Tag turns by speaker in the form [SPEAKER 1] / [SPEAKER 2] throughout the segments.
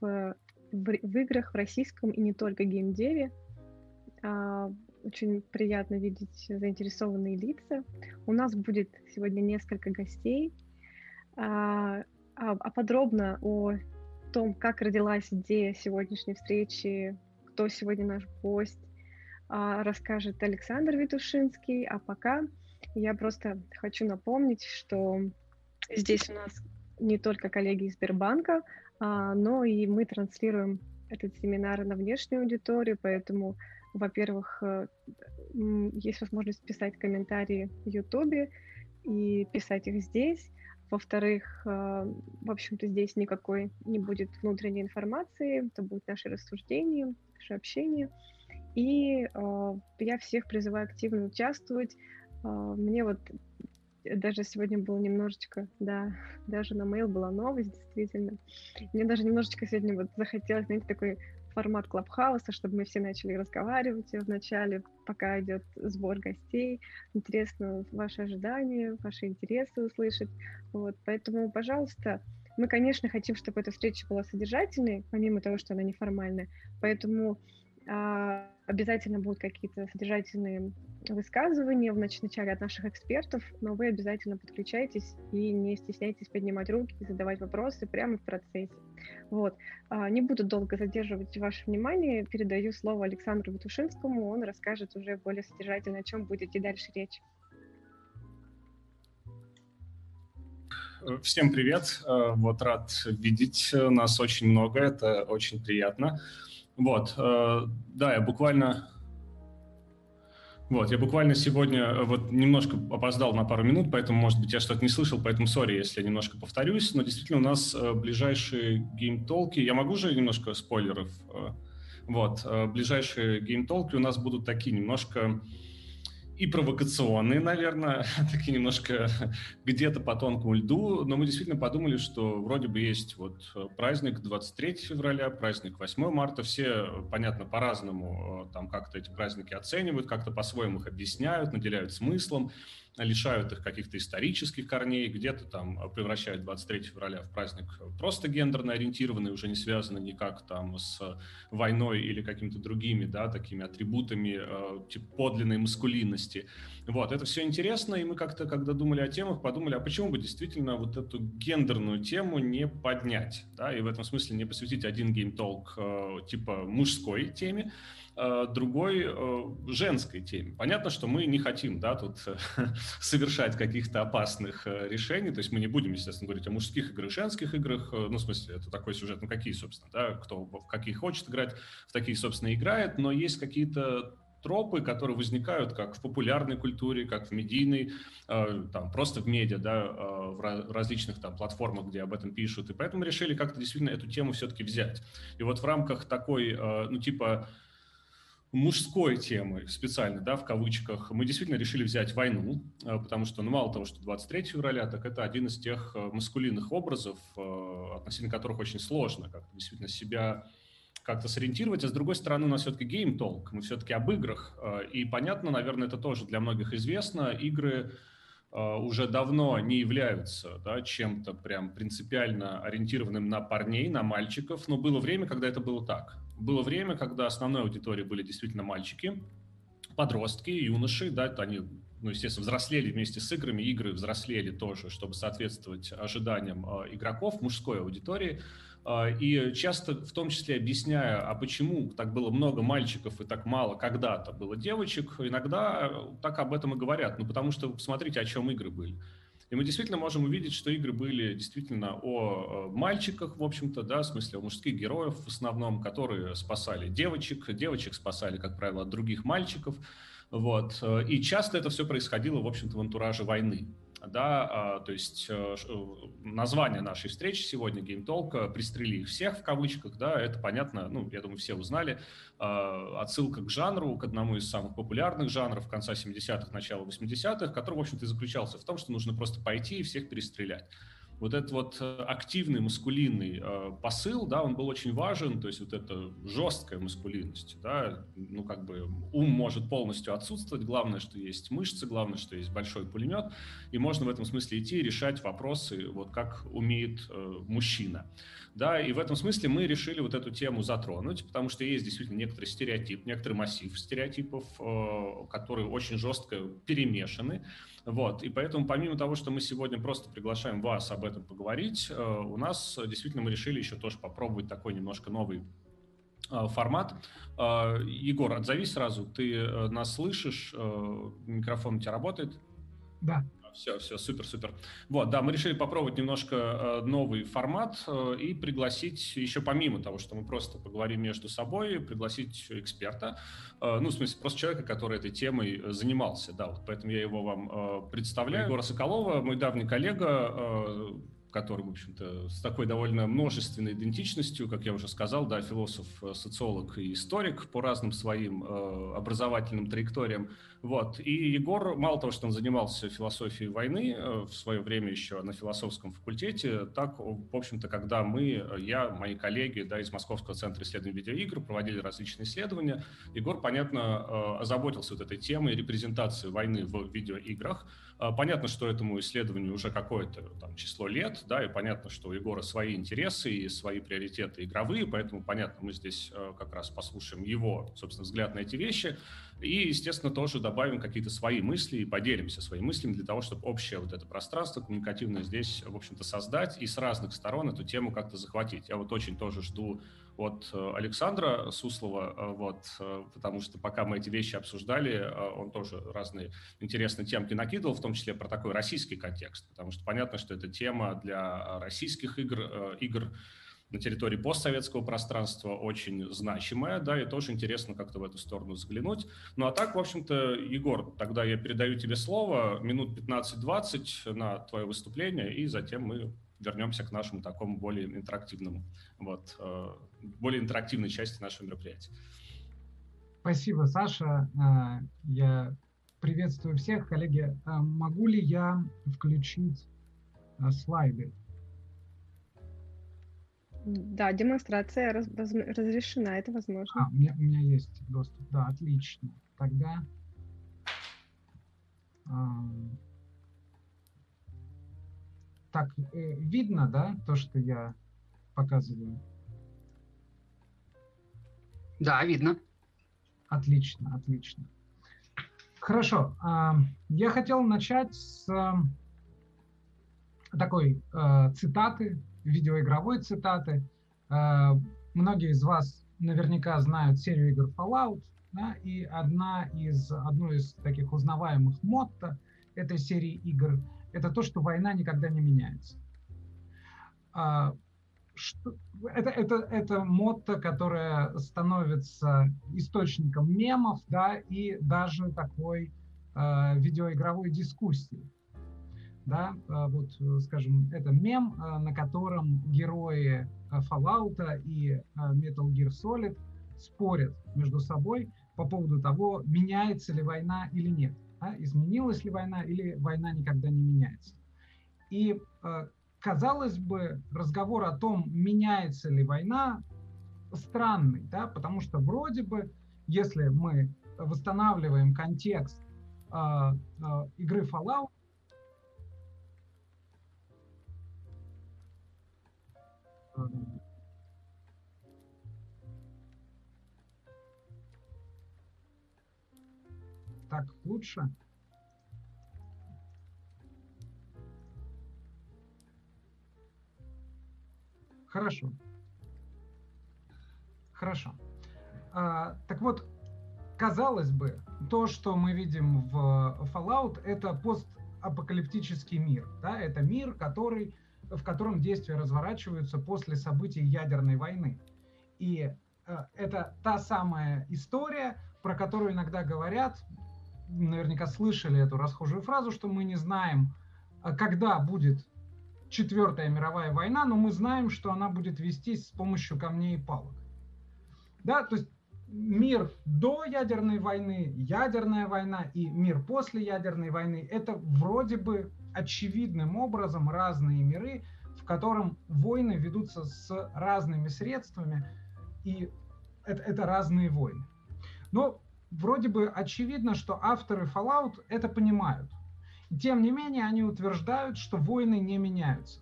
[SPEAKER 1] в, в, в играх, в российском и не только геймдеве. А, очень приятно видеть заинтересованные лица. У нас будет сегодня несколько гостей. А, а, а подробно о том, как родилась идея сегодняшней встречи, кто сегодня наш гость, а, расскажет Александр Витушинский. А пока я просто хочу напомнить, что здесь у нас не только коллеги из Сбербанка, но и мы транслируем этот семинар на внешнюю аудиторию, поэтому, во-первых, э, есть возможность писать комментарии в Ютубе и писать их здесь. Во-вторых, э, в общем-то, здесь никакой не будет внутренней информации, это будут наши рассуждения, наше общение. И э, я всех призываю активно участвовать. Мне вот даже сегодня было немножечко, да, даже на mail была новость, действительно. Мне даже немножечко сегодня вот захотелось, знаете, такой формат клабхауса, чтобы мы все начали разговаривать в начале, пока идет сбор гостей. Интересно ваши ожидания, ваши интересы услышать. Вот, поэтому, пожалуйста, мы, конечно, хотим, чтобы эта встреча была содержательной, помимо того, что она неформальная. Поэтому обязательно будут какие-то содержательные высказывания в начале от наших экспертов, но вы обязательно подключайтесь и не стесняйтесь поднимать руки задавать вопросы прямо в процессе. Вот. А, не буду долго задерживать ваше внимание, передаю слово Александру Витушинскому, он расскажет уже более содержательно, о чем будет и дальше речь.
[SPEAKER 2] Всем привет, вот рад видеть нас очень много, это очень приятно. Вот, э, да, я буквально... Вот, я буквально сегодня э, вот немножко опоздал на пару минут, поэтому, может быть, я что-то не слышал, поэтому сори, если я немножко повторюсь, но действительно у нас э, ближайшие геймтолки, я могу же немножко спойлеров, вот, ближайшие геймтолки у нас будут такие немножко и провокационные, наверное, такие немножко где-то по тонкому льду, но мы действительно подумали, что вроде бы есть вот э, праздник 23 февраля, праздник 8 марта, все, понятно, по-разному э, там как-то эти праздники оценивают, как-то по-своему их объясняют, наделяют смыслом, лишают их каких-то исторических корней, где-то там превращают 23 февраля в праздник просто гендерно ориентированный, уже не связанный никак там с войной или какими-то другими, да, такими атрибутами э, типа подлинной маскулинности. Вот, это все интересно, и мы как-то, когда думали о темах, подумали, а почему бы действительно вот эту гендерную тему не поднять, да, и в этом смысле не посвятить один геймтолк э, типа мужской теме, другой э, женской теме. Понятно, что мы не хотим да, тут совершать каких-то опасных э, решений, то есть мы не будем, естественно, говорить о мужских играх, женских играх, ну, в смысле, это такой сюжет, ну, какие, собственно, да, кто в какие хочет играть, в такие, собственно, играет, но есть какие-то тропы, которые возникают как в популярной культуре, как в медийной, э, там, просто в медиа, да, э, в различных там платформах, где об этом пишут. И поэтому решили как-то действительно эту тему все-таки взять. И вот в рамках такой, э, ну, типа, мужской темы специально, да, в кавычках, мы действительно решили взять войну, э, потому что, ну, мало того, что 23 февраля, так это один из тех э, маскулинных образов, э, относительно которых очень сложно как-то действительно себя как-то сориентировать, а с другой стороны у нас все-таки гейм-толк, мы все-таки об играх, и понятно, наверное, это тоже для многих известно, игры уже давно не являются да, чем-то прям принципиально ориентированным на парней, на мальчиков, но было время, когда это было так было время, когда основной аудиторией были действительно мальчики, подростки, юноши, да, они, ну, естественно, взрослели вместе с играми, игры взрослели тоже, чтобы соответствовать ожиданиям э, игроков, мужской аудитории, э, и часто в том числе объясняя, а почему так было много мальчиков и так мало когда-то было девочек, иногда так об этом и говорят, ну, потому что посмотрите, о чем игры были. И мы действительно можем увидеть, что игры были действительно о мальчиках, в общем-то, да, в смысле о мужских героев в основном, которые спасали девочек, девочек спасали, как правило, от других мальчиков, вот. И часто это все происходило, в общем-то, в антураже войны да, а, то есть э, э, название нашей встречи сегодня Game Talk «Пристрели их всех» в кавычках, да, это понятно, ну, я думаю, все узнали, а, отсылка к жанру, к одному из самых популярных жанров конца 70-х, начала 80-х, который, в общем-то, заключался в том, что нужно просто пойти и всех перестрелять. Вот этот вот э, активный маскулинный э, посыл, да, он был очень важен, то есть вот эта жесткая маскулинность, да, ну как бы ум может полностью отсутствовать, главное, что есть мышцы, главное, что есть большой пулемет, и можно в этом смысле идти и решать вопросы, вот как умеет э, мужчина. Да, и в этом смысле мы решили вот эту тему затронуть, потому что есть действительно некоторый стереотип, некоторый массив стереотипов, которые очень жестко перемешаны. Вот, и поэтому помимо того, что мы сегодня просто приглашаем вас об этом поговорить, э, у нас действительно мы решили еще тоже попробовать такой немножко новый э, формат. Егор, отзовись сразу, ты нас слышишь, микрофон у тебя работает?
[SPEAKER 3] Да.
[SPEAKER 2] Все, все, супер, супер. Вот, да, мы решили попробовать немножко э, новый формат э, и пригласить еще помимо того, что мы просто поговорим между собой, пригласить эксперта, э, ну, в смысле, просто человека, который этой темой занимался, да, вот поэтому я его вам представляю. Егора Соколова, мой давний коллега, который, в общем-то, с такой довольно множественной идентичностью, как я уже сказал, да, философ, социолог и историк по разным своим э, образовательным траекториям. Вот. И Егор, мало того, что он занимался философией войны э, в свое время еще на философском факультете, так, в общем-то, когда мы, я, мои коллеги да, из Московского центра исследований видеоигр проводили различные исследования, Егор, понятно, э, озаботился вот этой темой репрезентации войны в видеоиграх. Э, понятно, что этому исследованию уже какое-то там, число лет, да, и понятно, что у Егора свои интересы и свои приоритеты игровые, поэтому, понятно, мы здесь как раз послушаем его, собственно, взгляд на эти вещи. И, естественно, тоже добавим какие-то свои мысли и поделимся своими мыслями для того, чтобы общее вот это пространство коммуникативное здесь, в общем-то, создать и с разных сторон эту тему как-то захватить. Я вот очень тоже жду от э, Александра Суслова, э, вот, э, потому что пока мы эти вещи обсуждали, он тоже разные интересные темки накидывал, в том числе про такой российский контекст, потому что понятно, что это тема для российских игр, игр на территории постсоветского пространства очень значимая, да, и тоже интересно как-то в эту сторону взглянуть. Ну а так, в общем-то, Егор, тогда я передаю тебе слово, минут 15-20 на твое выступление, и затем мы вернемся к нашему такому более интерактивному, вот, э, более интерактивной части нашего мероприятия.
[SPEAKER 3] Спасибо, Саша. Э, я приветствую всех, коллеги. Э, могу ли я включить слайды?
[SPEAKER 1] Да, демонстрация раз, раз, разрешена, это возможно.
[SPEAKER 3] А, у меня, у меня есть доступ, да, отлично. Тогда... А, так, э, видно, да, то, что я показываю?
[SPEAKER 4] Да, видно.
[SPEAKER 3] Отлично, отлично. Хорошо. А, я хотел начать с а, такой а, цитаты видеоигровой цитаты. Э, многие из вас наверняка знают серию игр Fallout, да, и одна из, одно из таких узнаваемых мотто этой серии игр – это то, что война никогда не меняется. А, что, это, это, это мотто, которое становится источником мемов, да, и даже такой э, видеоигровой дискуссии да, а, вот, э, скажем, это мем, а, на котором герои а, Fallout и Metal Gear Solid спорят между собой по поводу того, меняется ли война или нет, да, изменилась ли война или война никогда не меняется. И казалось бы, разговор о том, меняется ли война, странный, да, потому что вроде бы, если мы восстанавливаем контекст э, э, игры Fallout, Так лучше? Хорошо. Хорошо. А, так вот, казалось бы, то, что мы видим в Fallout, это постапокалиптический мир. Да? Это мир, который в котором действия разворачиваются после событий ядерной войны. И э, это та самая история, про которую иногда говорят, наверняка слышали эту расхожую фразу, что мы не знаем, э, когда будет Четвертая мировая война, но мы знаем, что она будет вестись с помощью камней и палок. Да, то есть мир до ядерной войны, ядерная война и мир после ядерной войны – это вроде бы очевидным образом разные миры, в котором войны ведутся с разными средствами, и это, это разные войны. Но вроде бы очевидно, что авторы Fallout это понимают. Тем не менее, они утверждают, что войны не меняются.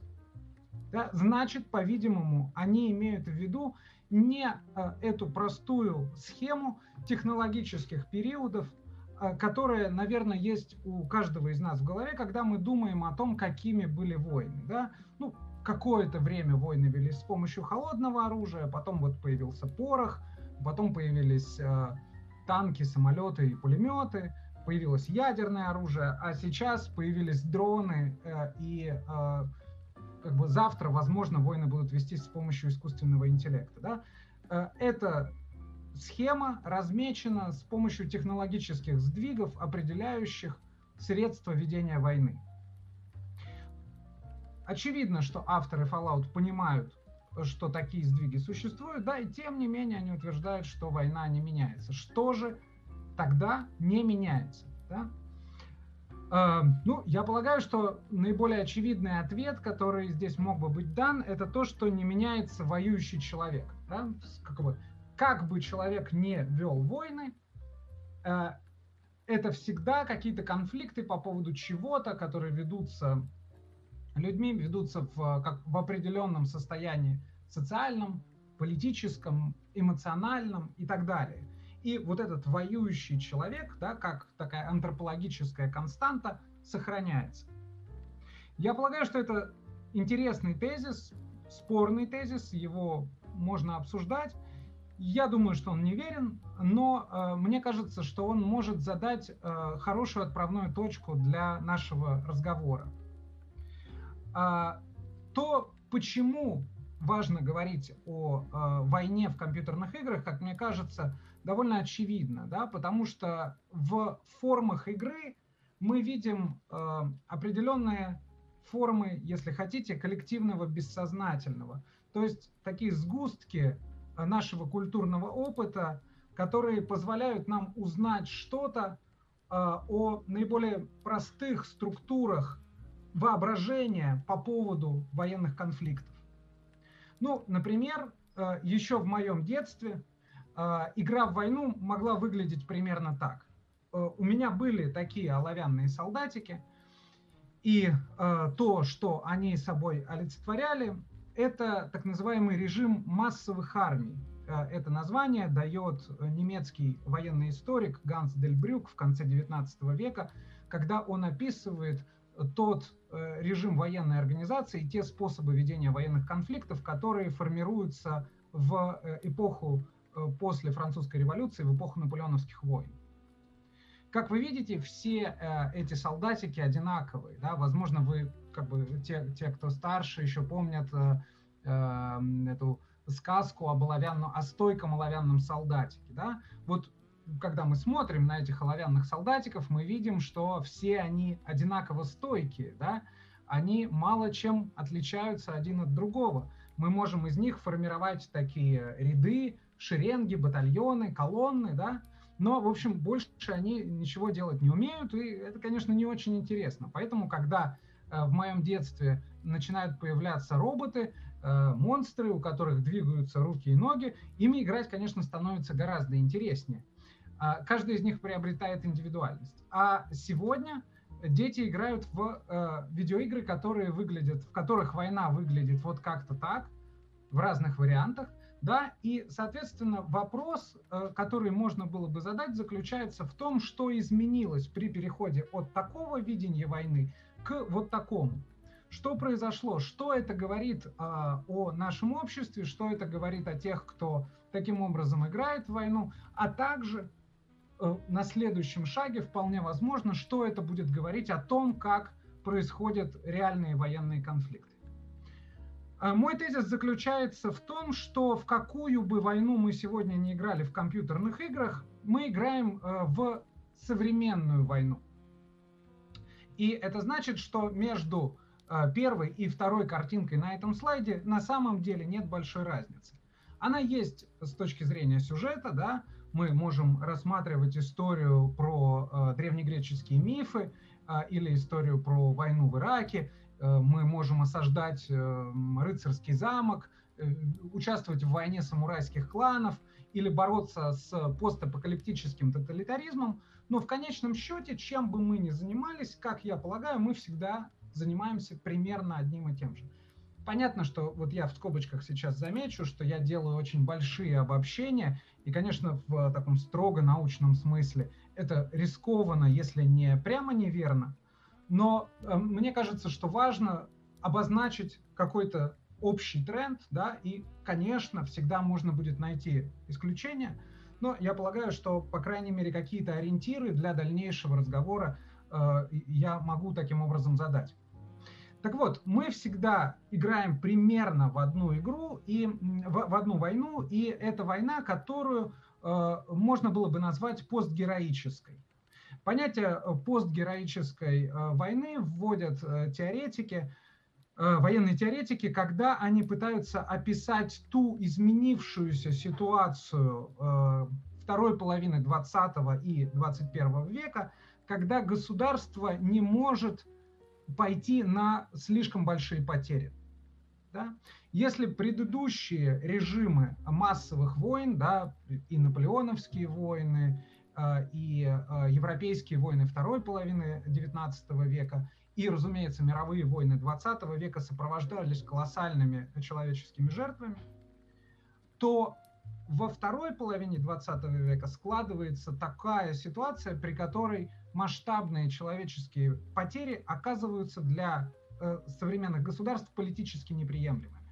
[SPEAKER 3] Да? Значит, по-видимому, они имеют в виду не э, эту простую схему технологических периодов, э, которая, наверное, есть у каждого из нас в голове, когда мы думаем о том, какими были войны. Да? Ну, какое-то время войны велись с помощью холодного оружия, потом вот появился порох, потом появились э, танки, самолеты и пулеметы, появилось ядерное оружие, а сейчас появились дроны э, и э, как бы завтра, возможно, войны будут вестись с помощью искусственного интеллекта. Да? Э, эта схема размечена с помощью технологических сдвигов, определяющих средства ведения войны. Очевидно, что авторы Fallout понимают, что такие сдвиги существуют, да, и тем не менее они утверждают, что война не меняется. Что же тогда не меняется? Да? Эм, ну, я полагаю, что наиболее очевидный ответ, который здесь мог бы быть дан, это то, что не меняется воюющий человек. Да? Как, бы, как бы человек не вел войны, э, это всегда какие-то конфликты по поводу чего-то, которые ведутся людьми, ведутся в, как, в определенном состоянии социальном, политическом, эмоциональном и так далее. И вот этот воюющий человек, да, как такая антропологическая константа, сохраняется. Я полагаю, что это интересный тезис, спорный тезис, его можно обсуждать. Я думаю, что он неверен, но э, мне кажется, что он может задать э, хорошую отправную точку для нашего разговора. А, то, почему важно говорить о э, войне в компьютерных играх, как мне кажется, довольно очевидно, да, потому что в формах игры мы видим э, определенные формы, если хотите, коллективного бессознательного. То есть такие сгустки нашего культурного опыта, которые позволяют нам узнать что-то э, о наиболее простых структурах воображения по поводу военных конфликтов. Ну, например, э, еще в моем детстве а, игра в войну могла выглядеть примерно так. Э, у меня были такие оловянные солдатики, и э, то, что они собой олицетворяли, это так называемый режим массовых армий. Э, это название дает немецкий военный историк Ганс Дель Брюк в конце XIX века, когда он описывает тот режим военной организации и те способы ведения военных конфликтов, которые формируются в эпоху Э, после французской революции в эпоху наполеоновских войн. Как вы видите, все э, эти солдатики одинаковые. Да? Возможно, вы, как бы, те, те, кто старше, еще помнят э, э, эту сказку об оловянном, о стойком оловянном солдатике. Да? Вот когда мы смотрим на этих оловянных солдатиков, мы видим, что все они одинаково стойкие, да? они мало чем отличаются один от другого. Мы можем из них формировать такие ряды, шеренги, батальоны, колонны, да, но, в общем, больше они ничего делать не умеют, и это, конечно, не очень интересно. Поэтому, когда э, в моем детстве начинают появляться роботы, э, монстры, у которых двигаются руки и ноги, ими играть, конечно, становится гораздо интереснее. Э, каждый из них приобретает индивидуальность. А сегодня дети играют в э, видеоигры, которые выглядят, в которых война выглядит вот как-то так, в разных вариантах, да, и, соответственно, вопрос, э, который можно было бы задать, заключается в том, что изменилось при переходе от такого видения войны к вот такому. Что произошло? Что это говорит а, о нашем обществе? Что это говорит о тех, кто таким образом играет в войну? А также э, на следующем шаге вполне возможно, что это будет говорить о том, как происходят реальные военные конфликты. А мой тезис заключается в том, что в какую бы войну мы сегодня не играли в компьютерных играх, мы играем э, в современную войну. И это значит, что между э, первой и второй картинкой на этом слайде на самом деле нет большой разницы. Она есть с точки зрения сюжета, да, мы можем рассматривать историю про э, древнегреческие мифы, или историю про войну в Ираке. Мы можем осаждать рыцарский замок, участвовать в войне самурайских кланов или бороться с постапокалиптическим тоталитаризмом. Но в конечном счете, чем бы мы ни занимались, как я полагаю, мы всегда занимаемся примерно одним и тем же. Понятно, что вот я в скобочках сейчас замечу, что я делаю очень большие обобщения, и, конечно, в таком строго научном смысле это рискованно, если не прямо неверно, но э, мне кажется, что важно обозначить какой-то общий тренд, да, и, конечно, всегда можно будет найти исключения, но я полагаю, что, по крайней мере, какие-то ориентиры для дальнейшего разговора э, я могу таким образом задать. Так вот, мы всегда играем примерно в одну игру и в, в одну войну, и это война, которую э, можно было бы назвать постгероической. Понятие э, постгероической э, войны вводят э, теоретики, э, военные теоретики, когда они пытаются описать ту изменившуюся ситуацию э, второй половины 20 и 21 века, когда государство не может пойти на слишком большие потери. Да? Если предыдущие режимы массовых войн, да, и наполеоновские войны, э, и э, европейские войны второй половины XIX века, и, разумеется, мировые войны XX века сопровождались колоссальными человеческими жертвами, то во второй половине 20 века складывается такая ситуация, при которой масштабные человеческие потери оказываются для э, современных государств политически неприемлемыми.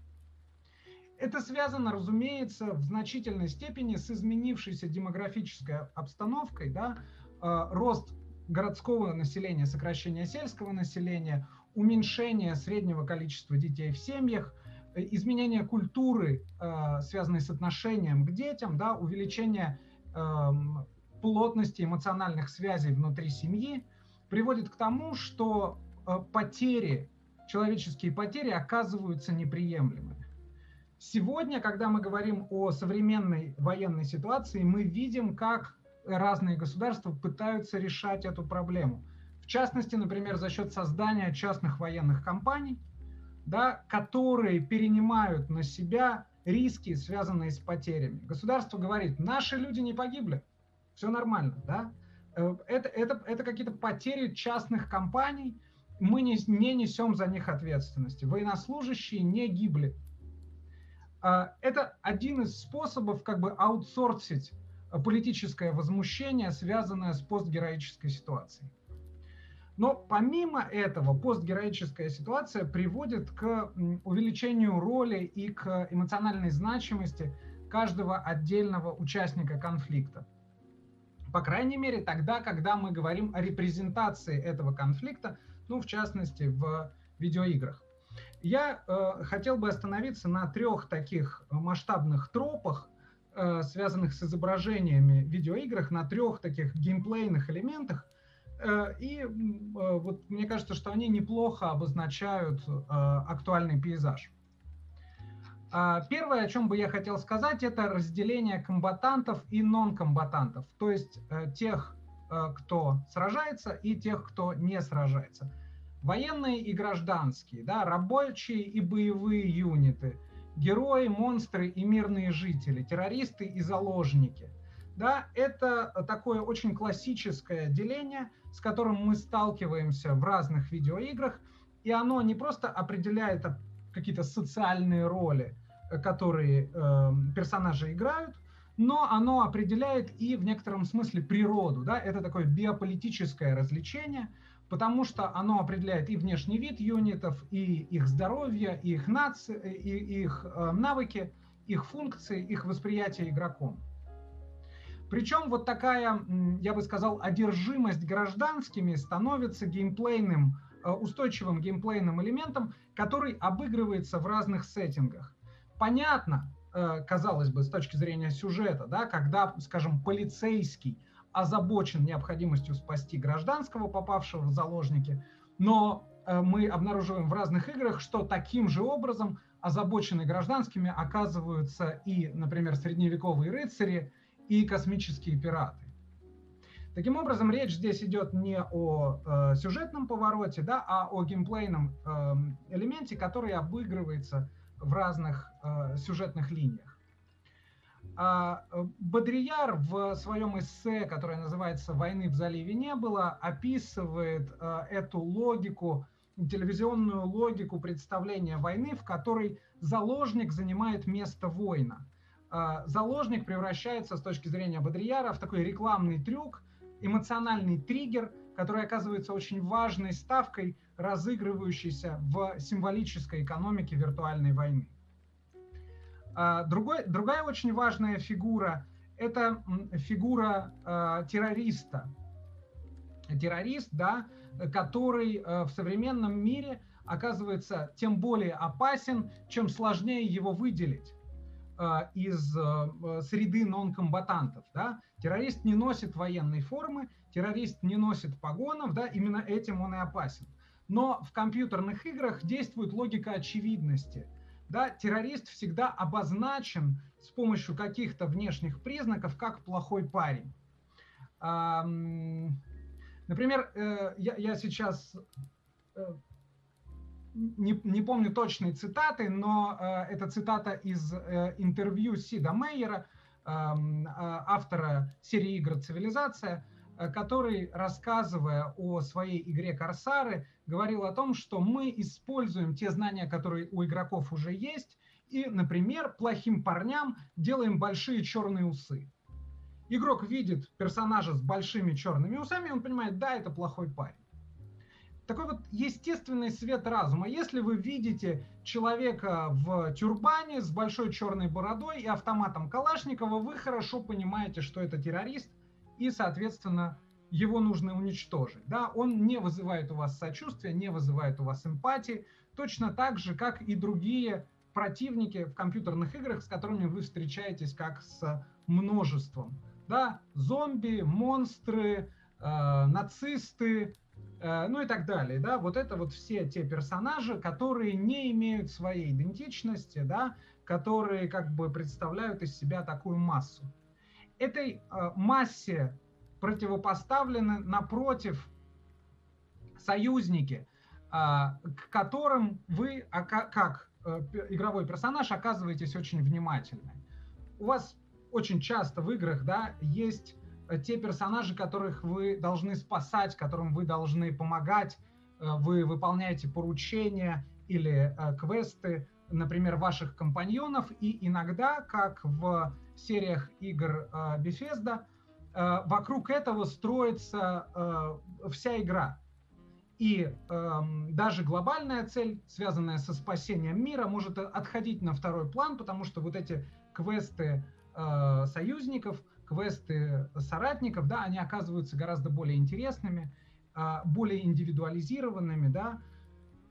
[SPEAKER 3] Это связано, разумеется, в значительной степени с изменившейся демографической обстановкой, да, э, рост городского населения, сокращение сельского населения, уменьшение среднего количества детей в семьях, изменение культуры, э, связанной с отношением к детям, да, увеличение эм, плотности эмоциональных связей внутри семьи приводит к тому, что э, потери, человеческие потери оказываются неприемлемыми. Сегодня, когда мы говорим о современной военной ситуации, мы видим, как разные государства пытаются решать эту проблему. В частности, например, за счет создания частных военных компаний, да, которые перенимают на себя риски, связанные с потерями. Государство говорит, наши люди не погибли, все нормально, да? Э, это, это, это какие-то потери частных компаний, мы не, не несем за них ответственности. Военнослужащие не гибли. А, это один из способов как бы аутсорсить политическое возмущение, связанное с постгероической ситуацией. Но помимо этого, постгероическая ситуация приводит к увеличению роли и к эмоциональной значимости каждого отдельного участника конфликта. По крайней мере, тогда, когда мы говорим о репрезентации этого конфликта, ну, в частности, в видеоиграх. Я э, хотел бы остановиться на трех таких масштабных тропах, э, связанных с изображениями в видеоиграх, на трех таких геймплейных элементах. Э, и э, вот мне кажется, что они неплохо обозначают э, актуальный пейзаж. А, первое, о чем бы я хотел сказать, это разделение комбатантов и нон-комбатантов, то есть тех, кто сражается, и тех, кто не сражается. Военные и гражданские, да, рабочие и боевые юниты, герои, монстры и мирные жители, террористы и заложники. Да, это такое очень классическое деление, с которым мы сталкиваемся в разных видеоиграх, и оно не просто определяет какие-то социальные роли, которые э, персонажи играют, но оно определяет и в некотором смысле природу. Да? Это такое биополитическое развлечение, потому что оно определяет и внешний вид юнитов, и их здоровье, и их, наци, и их э, навыки, их функции, их восприятие игроком. Причем вот такая, я бы сказал, одержимость гражданскими становится геймплейным, э, устойчивым геймплейным элементом, который обыгрывается в разных сеттингах. Понятно, э, казалось бы, с точки зрения сюжета, да, когда, скажем, полицейский озабочен необходимостью спасти гражданского, попавшего в заложники, но э, мы обнаруживаем в разных играх, что таким же образом озабочены гражданскими оказываются и, например, средневековые рыцари, и космические пираты. Таким образом, речь здесь идет не о э, сюжетном повороте, да, а о геймплейном э, элементе, который обыгрывается в разных э, сюжетных линиях. А э, Бодрияр в своем эссе, которое называется «Войны в заливе не было», описывает э, эту логику, телевизионную логику представления войны, в которой заложник занимает место воина. Э, заложник превращается с точки зрения Бодрияра в такой рекламный трюк, эмоциональный триггер, который оказывается очень важной ставкой, разыгрывающейся в символической экономике виртуальной войны. А, другой, другая очень важная фигура – это фигура э, террориста. Террорист, да, который э, в современном мире оказывается тем более опасен, чем сложнее его выделить из э, среды нонкомбатантов. Да? Террорист не носит военной формы, террорист не носит погонов, да, именно этим он и опасен. Но в компьютерных играх действует логика очевидности – да, террорист всегда обозначен с помощью каких-то внешних признаков как плохой парень. Например, э, я, я сейчас э, не, не помню точной цитаты, но э, это цитата из интервью Сида Мейера, автора серии игр «Цивилизация», который, рассказывая о своей игре «Корсары», говорил о том, что мы используем те знания, которые у игроков уже есть, и, например, плохим парням делаем большие черные усы. Игрок видит персонажа с большими черными усами, и он понимает, да, это плохой парень. Такой вот естественный свет разума. Если вы видите человека в тюрбане с большой черной бородой и автоматом Калашникова, вы хорошо понимаете, что это террорист, и, соответственно, его нужно уничтожить. Да? Он не вызывает у вас сочувствия, не вызывает у вас эмпатии, точно так же, как и другие противники в компьютерных играх, с которыми вы встречаетесь как с множеством. Да? Зомби, монстры, э, нацисты, ну и так далее. Да? Вот это вот все те персонажи, которые не имеют своей идентичности, да? которые как бы представляют из себя такую массу. Этой э, массе противопоставлены напротив союзники, а, к которым вы, как э, игровой персонаж, оказываетесь очень внимательны. У вас очень часто в играх да, есть э, те персонажи, которых вы должны спасать, которым вы должны помогать, э, вы выполняете поручения или квесты, например, ваших компаньонов, и иногда, как в сериях игр Bethesda, Э, вокруг этого строится э, вся игра. И э, даже глобальная цель, связанная со спасением мира, может отходить на второй план, потому что вот эти квесты э, союзников, квесты соратников, да, они оказываются гораздо более интересными, э, более индивидуализированными, да,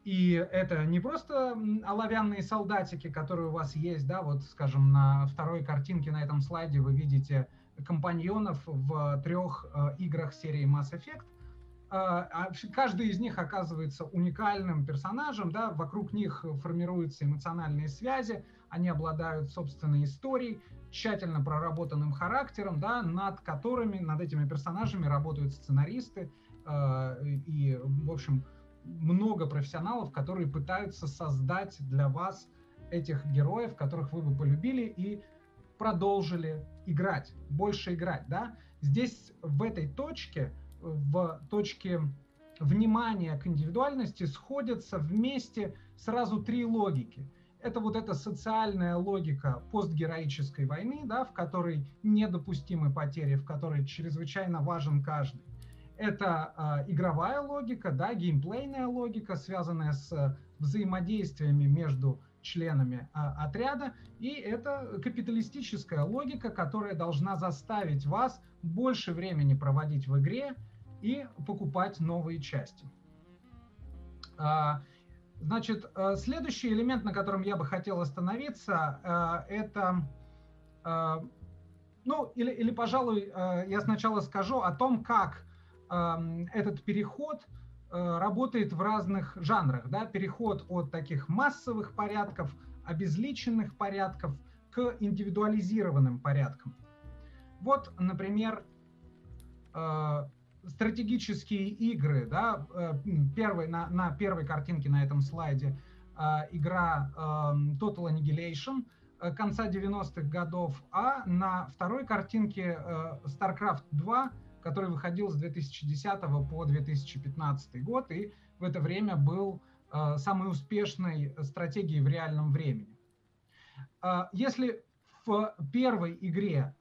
[SPEAKER 3] и это не просто оловянные солдатики, которые у вас есть, да, вот, скажем, на второй картинке на этом слайде вы видите компаньонов в трех э, играх серии Mass Effect. Э, а каждый из них оказывается уникальным персонажем, да, вокруг них формируются эмоциональные связи, они обладают собственной историей, тщательно проработанным характером, да, над которыми, над этими персонажами работают сценаристы э, и, в общем, много профессионалов, которые пытаются создать для вас этих героев, которых вы бы полюбили и продолжили играть, больше играть, да. Здесь в этой точке, в точке внимания к индивидуальности сходятся вместе сразу три логики. Это вот эта социальная логика постгероической войны, да, в которой недопустимы потери, в которой чрезвычайно важен каждый. Это э, игровая логика, да, геймплейная логика, связанная с взаимодействиями между членами а, отряда, и это капиталистическая логика, которая должна заставить вас больше времени проводить в игре и покупать новые части. А, значит, а, следующий элемент, на котором я бы хотел остановиться, а, это, а, ну, или, или, пожалуй, я сначала скажу о том, как этот переход – Э, работает в разных жанрах, да, переход от таких массовых порядков, обезличенных порядков к индивидуализированным порядкам. Вот, например, э, стратегические игры, да, э, первый, на, на первой картинке на этом слайде э, игра э, Total Annihilation э, конца 90-х годов, а на второй картинке StarCraft 2, который выходил с 2010 по 2015 год и в это время был самой успешной стратегией в реальном времени. Если в первой игре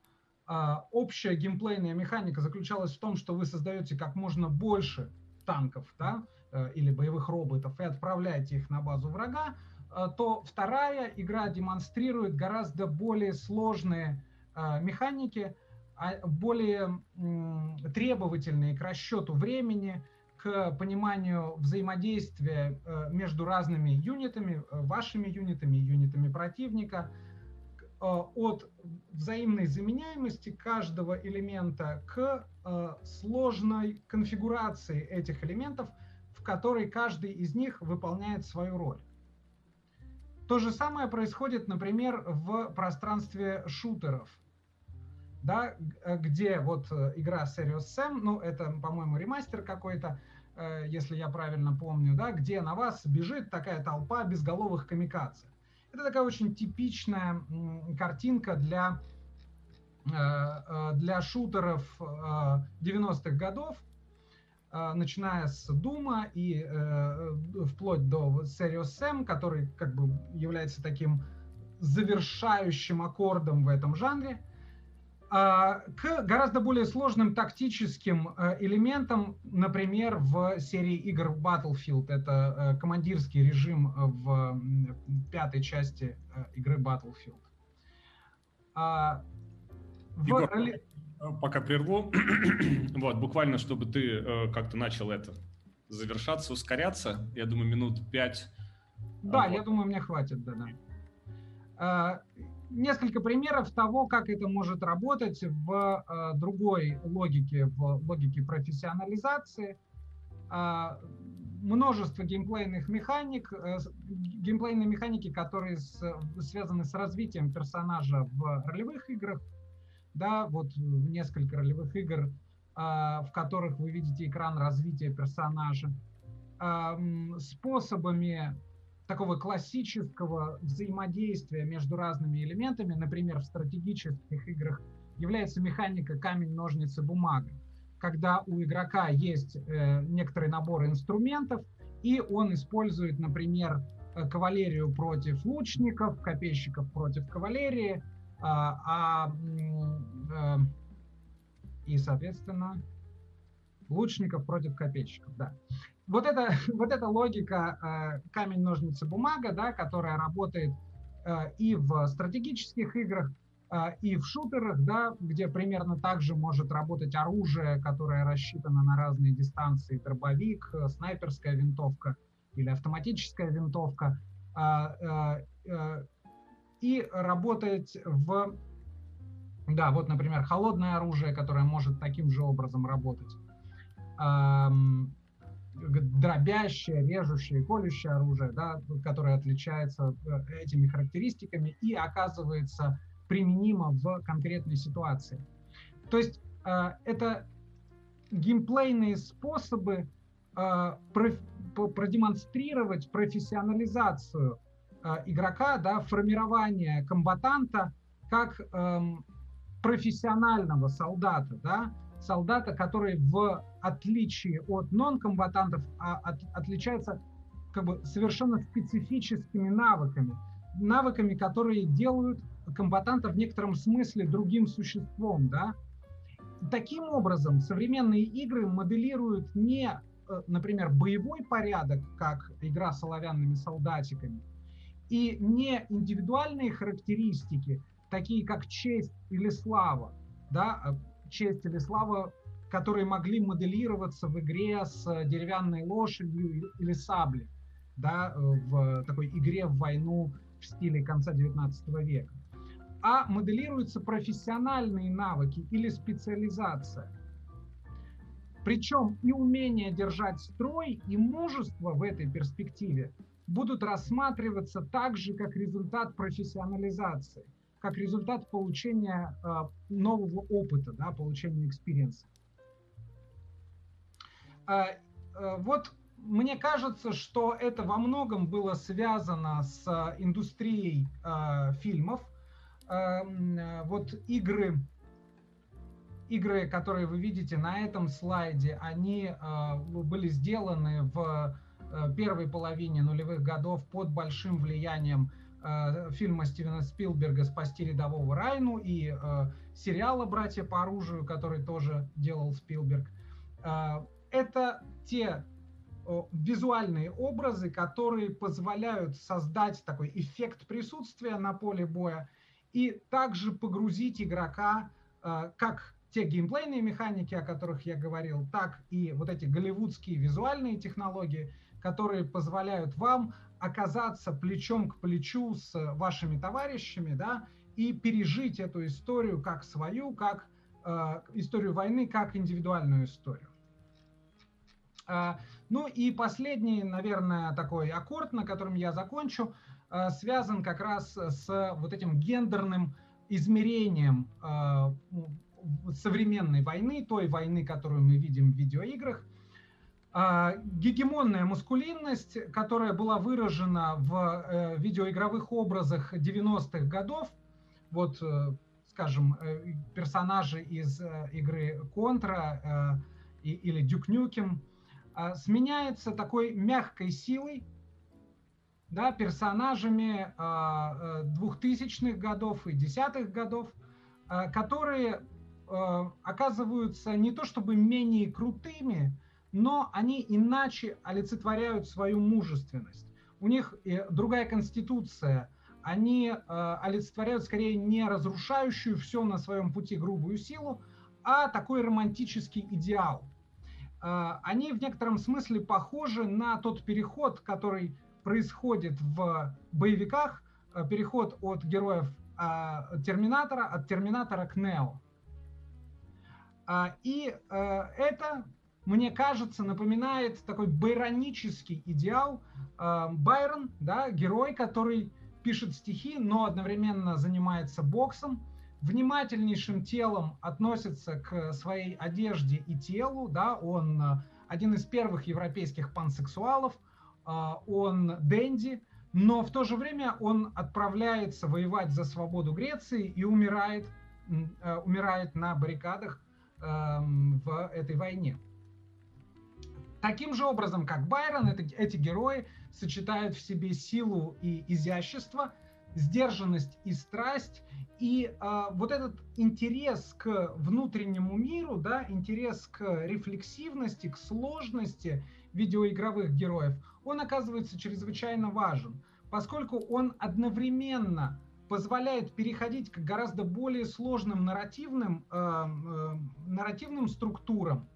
[SPEAKER 3] общая геймплейная механика заключалась в том, что вы создаете как можно больше танков да, э, или боевых роботов и отправляете их на базу врага, э, то вторая игра демонстрирует гораздо более сложные э, механики, а, более требовательные к расчету времени, к пониманию взаимодействия между разными юнитами, вашими юнитами и юнитами противника – от взаимной заменяемости каждого элемента к э, сложной конфигурации этих элементов, в которой каждый из них выполняет свою роль. То же самое происходит, например, в пространстве шутеров, да, где вот э, игра Serious Sam, ну это, по-моему, ремастер какой-то, если я правильно помню, да, где на вас бежит такая толпа безголовых камикадзе. Это такая очень типичная картинка для, э, э, для шутеров 90-х э, годов, начиная с Дума и вплоть до Serious Sam, который как бы является таким завершающим аккордом в этом жанре. А, к гораздо более сложным тактическим э, элементам, например, в серии игр Battlefield. Это э, командирский режим в пятой части э, игры Battlefield.
[SPEAKER 2] А, в... Егор, пока прерву, вот, буквально, чтобы ты как-то начал это завершаться, ускоряться, я думаю, минут пять.
[SPEAKER 3] Да, вот. я думаю, мне хватит, да-да. Несколько примеров того, как это может работать в э, другой логике, в логике профессионализации. Э, множество геймплейных механик, э, геймплейные механики, которые с, связаны с развитием персонажа в ролевых играх. Да, вот несколько ролевых игр, э, в которых вы видите экран развития персонажа. Э, способами такого классического взаимодействия между разными элементами, например, в стратегических играх, является механика камень, ножницы, бумага. Когда у игрока есть э, некоторый набор инструментов, и он использует, например, э, кавалерию против лучников, копейщиков против кавалерии, а, а э, и, соответственно, лучников против копейщиков, да вот, это, вот эта логика э, камень, ножницы, бумага, да, которая работает э, и в стратегических играх, э, и в шутерах, да, где примерно так же может работать оружие, которое рассчитано на разные дистанции, дробовик, э, снайперская винтовка или автоматическая винтовка, э, э, э, и работать в, да, вот, например, холодное оружие, которое может таким же образом работать дробящее, режущее, колющее оружие, да, которое отличается э, этими характеристиками и оказывается применимо в конкретной ситуации. То есть э, это геймплейные способы э, продемонстрировать профессионализацию игрока, да, формирование комбатанта как эм, профессионального солдата, да, солдата, который в отличие от нон-комбатантов а, от, отличается как бы совершенно специфическими навыками. Навыками, которые делают комбатанта в некотором смысле другим существом. Да? Таким образом, современные игры моделируют не, э, например, боевой порядок, как игра с оловянными солдатиками, и не индивидуальные характеристики, такие как честь или слава, да, а честь или слава, которые могли моделироваться в игре с деревянной лошадью или саблей, да, в такой игре в войну в стиле конца 19 века. А моделируются профессиональные навыки или специализация. Причем и умение держать строй, и мужество в этой перспективе будут рассматриваться так же, как результат профессионализации – как результат получения э, нового опыта, да, получения experience а. Вот мне кажется, что это во многом было связано с индустрией фильмов. Вот игры игры, которые вы видите на этом слайде, они э, были сделаны в э, первой половине нулевых годов под большим влиянием э, фильма Стивена Спилберга «Спасти рядового Райну» и э, сериала «Братья по оружию», который тоже делал Спилберг. Э, это те э, визуальные образы, которые позволяют создать такой эффект присутствия на поле боя и также погрузить игрока э, как те геймплейные механики, о которых я говорил, так и вот эти голливудские визуальные технологии, которые позволяют вам оказаться плечом к плечу с вашими товарищами, да, и пережить эту историю как свою, как э, историю войны, как индивидуальную историю. Э, ну и последний, наверное, такой аккорд, на котором я закончу, э, связан как раз с вот этим гендерным измерением э, современной войны, той войны, которую мы видим в видеоиграх. А, гегемонная маскулинность, которая была выражена в э, видеоигровых образах 90-х годов, вот, э, скажем, э, персонажи из игры Контра или Duke Nukem, а, сменяется такой мягкой силой, да, персонажами 2000-х годов и десятых годов, которые оказываются не то чтобы менее крутыми, но они иначе олицетворяют свою мужественность. У них э, другая конституция, они э, олицетворяют скорее не разрушающую все на своем пути грубую силу, а такой романтический идеал. Они в некотором смысле похожи на тот переход, который происходит в боевиках, переход от героев Терминатора, от Терминатора к Нео. А, и э, это, мне кажется, напоминает такой байронический идеал. Э, Байрон, да, герой, который пишет стихи, но одновременно занимается боксом, внимательнейшим телом относится к своей одежде и телу, да, он э, один из первых европейских пансексуалов, он денди, но в то же время он отправляется воевать за свободу Греции и умирает, умирает на баррикадах Эм, в этой войне. Таким же образом, как Байрон, это, эти герои сочетают в себе силу и изящество, сдержанность и страсть, и э, вот этот интерес к внутреннему миру, да, интерес к рефлексивности, к сложности видеоигровых героев, он оказывается чрезвычайно важен, поскольку он одновременно позволяет переходить к гораздо более сложным нарративным, э, э, нарративным структурам,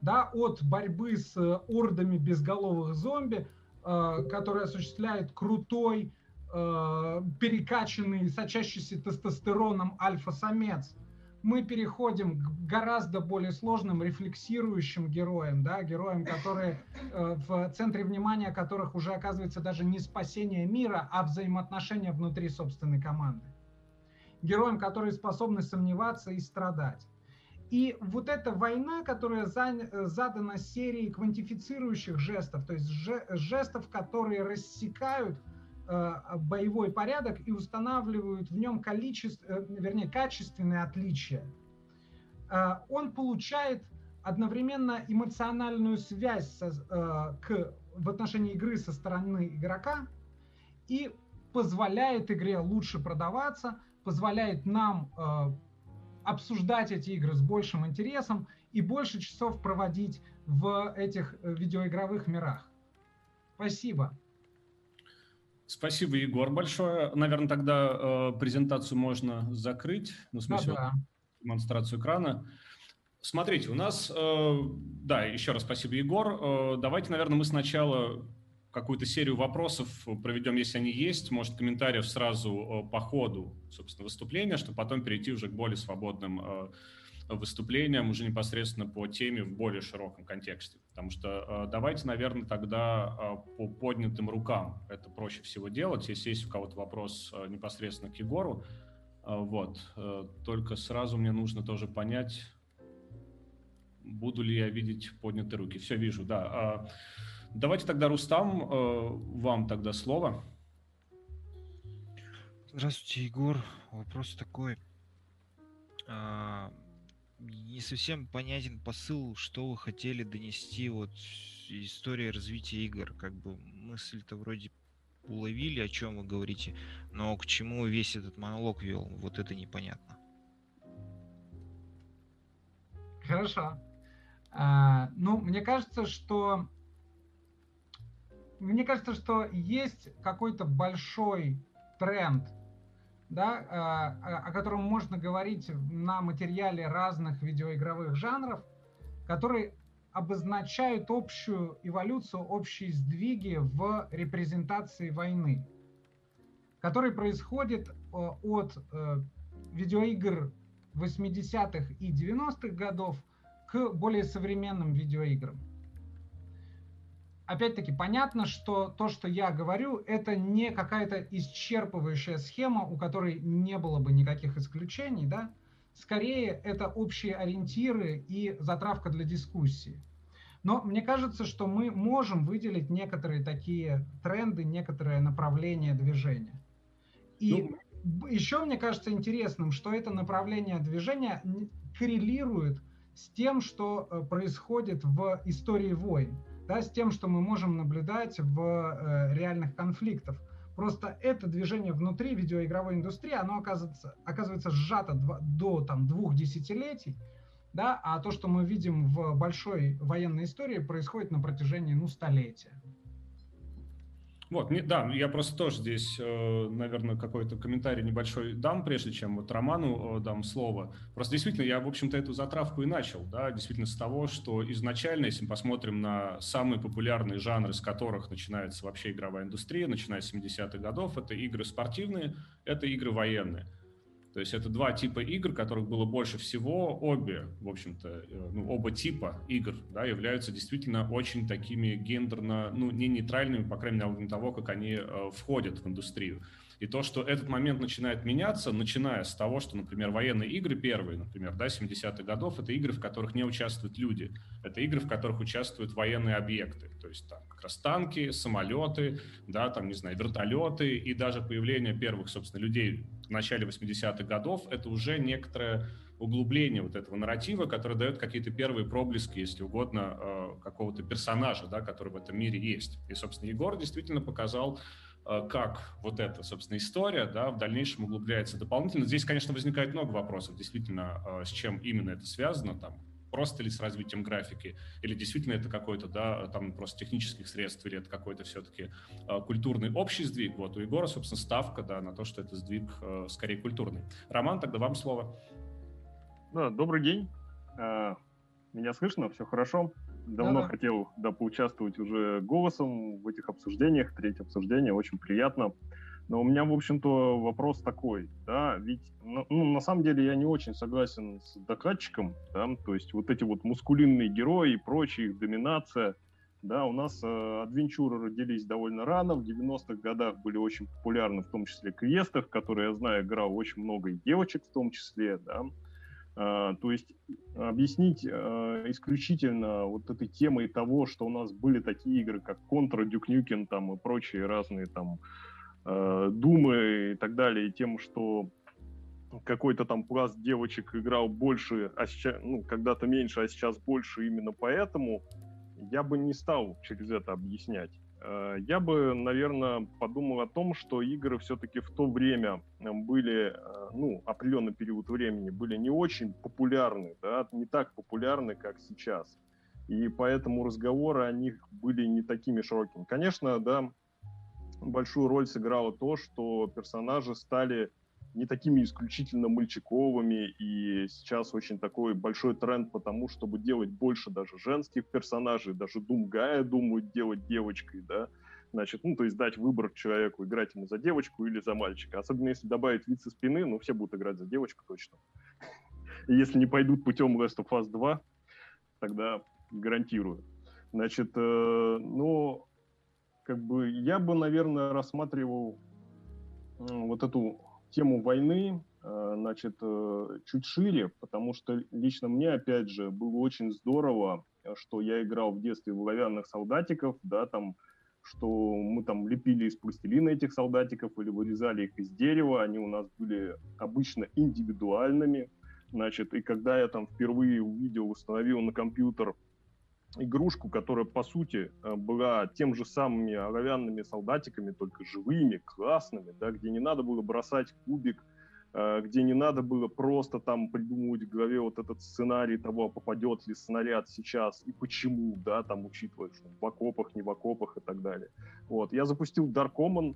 [SPEAKER 3] да, от борьбы с ордами безголовых зомби, э, которые осуществляет крутой, э, перекачанный, сочащийся тестостероном альфа-самец, мы переходим к гораздо более сложным рефлексирующим героям, да, героям, которые э, в центре внимания которых уже оказывается даже не спасение мира, а взаимоотношения внутри собственной команды. Героям, которые способны сомневаться и страдать. И вот эта война, которая задана серией квантифицирующих жестов, то есть жестов, которые рассекают Э, боевой порядок и устанавливают в нем количество, э, вернее, качественные отличия. Э, он получает одновременно эмоциональную связь со, к, в отношении игры со стороны игрока и позволяет игре лучше продаваться, позволяет нам обсуждать эти игры с большим интересом и больше часов проводить в этих видеоигровых мирах. Спасибо.
[SPEAKER 2] Спасибо, Егор, большое. Наверное, тогда э, презентацию можно закрыть, ну, в смысле, да, да. демонстрацию экрана. Смотрите, у нас, э, да, еще раз спасибо, Егор. Э, давайте, наверное, мы сначала какую-то серию вопросов проведем, если они есть, может, комментариев сразу э, по ходу, собственно, выступления, чтобы потом перейти уже к более свободным э, выступлениям уже непосредственно по теме в более широком контексте. Потому что э, давайте, наверное, тогда по поднятым рукам это проще всего делать. Если есть у кого-то вопрос непосредственно к Егору, вот, только сразу мне нужно тоже понять, буду ли я видеть поднятые руки. Все вижу, да. Давайте тогда, Рустам, э, вам тогда слово.
[SPEAKER 4] Здравствуйте, Егор. Вопрос такой. А, не совсем понятен посыл, что вы хотели донести вот история развития игр. Как бы мысль-то вроде уловили, о чем вы говорите, но к чему весь этот монолог вел, вот это непонятно.
[SPEAKER 3] Хорошо. А, ну, мне кажется, что мне кажется, что есть какой-то большой тренд, да, а, о котором можно говорить на материале разных видеоигровых жанров, который обозначают общую эволюцию, общие сдвиги в репрезентации войны, который происходит э, от э, видеоигр 80-х и 90-х годов к более современным видеоиграм. Опять-таки, понятно, что то, что я говорю, это не какая-то исчерпывающая схема, у которой не было бы никаких исключений, да? Скорее, это общие ориентиры и затравка для дискуссии. Но мне кажется, что мы можем выделить некоторые такие тренды, некоторые направления движения. И ну, еще мне кажется интересным, что это направление движения коррелирует с тем, что э, происходит в истории войн, да, с тем, что мы можем наблюдать в э, реальных конфликтах. Просто это движение внутри видеоигровой индустрии, оно оказывается, оказывается сжато до там, двух десятилетий, да, а то, что мы видим в большой военной истории, происходит на протяжении ну, столетия.
[SPEAKER 2] Вот, не, да, я просто тоже здесь, э, наверное, какой-то комментарий небольшой дам, прежде чем вот Роману э, дам слово. Просто действительно, я, в общем-то, эту затравку и начал, да, действительно с того, что изначально, если мы посмотрим на самые популярные жанры, с которых начинается вообще игровая индустрия, начиная с 70-х годов, это игры спортивные, это игры военные. То есть это два типа игр, которых было больше всего. Обе, в общем-то, э, ну, оба типа игр да, являются действительно очень такими гендерно, ну, не нейтральными, по крайней мере, того, как они э, входят в индустрию. И то, что этот момент начинает меняться, начиная с того, что, например, военные игры первые, например, да, 70-х годов, это игры, в которых не участвуют люди. Это игры, в которых участвуют военные объекты. То есть там как раз танки, самолеты, да, там, не знаю, вертолеты и даже появление первых, собственно, людей в начале 80-х годов, это уже некоторое углубление вот этого нарратива, который дает какие-то первые проблески, если угодно, э, какого-то персонажа, да, который в этом мире есть. И, собственно, Егор действительно показал как вот эта, собственно, история, да, в дальнейшем углубляется дополнительно. Здесь, конечно, возникает много вопросов, действительно, э, с чем именно это связано, там, просто ли с развитием графики, или действительно это какой-то, да, там просто технических средств, или это какой-то все-таки э, культурный общий сдвиг. Вот у Егора, собственно, ставка, да, на то, что это сдвиг скорее культурный. Роман, тогда вам слово.
[SPEAKER 5] Да, добрый день. Меня слышно? Все хорошо? Давно да. хотел да, поучаствовать уже голосом в этих обсуждениях. Третье обсуждение, очень приятно. Но у меня, в общем-то, вопрос такой, да, ведь, ну, ну, на самом деле я не очень согласен с докладчиком, да, то есть вот эти вот мускулинные герои и прочие, их доминация, да, у нас э, адвенчуры родились довольно рано, в 90-х годах были очень популярны, в том числе квестах, которые, я знаю, играл очень много и девочек в том числе, да, то есть объяснить а, исключительно вот этой темой того, что у нас были такие игры, как Contra, Duke Nukem там, и прочие разные там а, Думы и так далее, тем, что какой-то там пласт девочек играл больше, а сейчас, ну, когда-то меньше, а сейчас больше именно поэтому, я бы не стал через это объяснять. Э, я бы, наверное, подумал о том, что игры все-таки в то время э, были, э, ну, определенный период времени были не очень популярны, да, не так популярны, как сейчас. И поэтому разговоры о них были не такими широкими. Конечно, да, большую роль сыграло то, что персонажи стали не такими исключительно мальчиковыми, и сейчас очень такой большой тренд по тому, чтобы делать больше даже женских персонажей, даже Думгая думают делать девочкой, да, значит, ну, то есть дать выбор человеку, играть ему за девочку или за мальчика. Особенно если добавить вид со спины, ну, все будут играть за девочку точно. Если не пойдут путем Last of Us 2, тогда гарантирую. Значит, э, ну, как бы я бы, наверное, рассматривал вот эту тему войны э, значит, э, чуть шире, потому что лично мне, опять же, было очень здорово, что я играл в детстве в оловянных солдатиков, да, там, что мы там лепили из пластилина этих солдатиков или вырезали их из дерева, они у нас были обычно индивидуальными, значит, и когда я там впервые увидел, установил на компьютер игрушку, которая, по сути, э, была тем же самыми оловянными солдатиками, только живыми, классными, да, где не надо было бросать кубик, э, где не надо было просто там придумывать в голове вот этот сценарий того, попадет ли снаряд сейчас и почему, да, там учитывая, что в окопах, не в окопах и так далее. Вот. Я запустил Dark Э,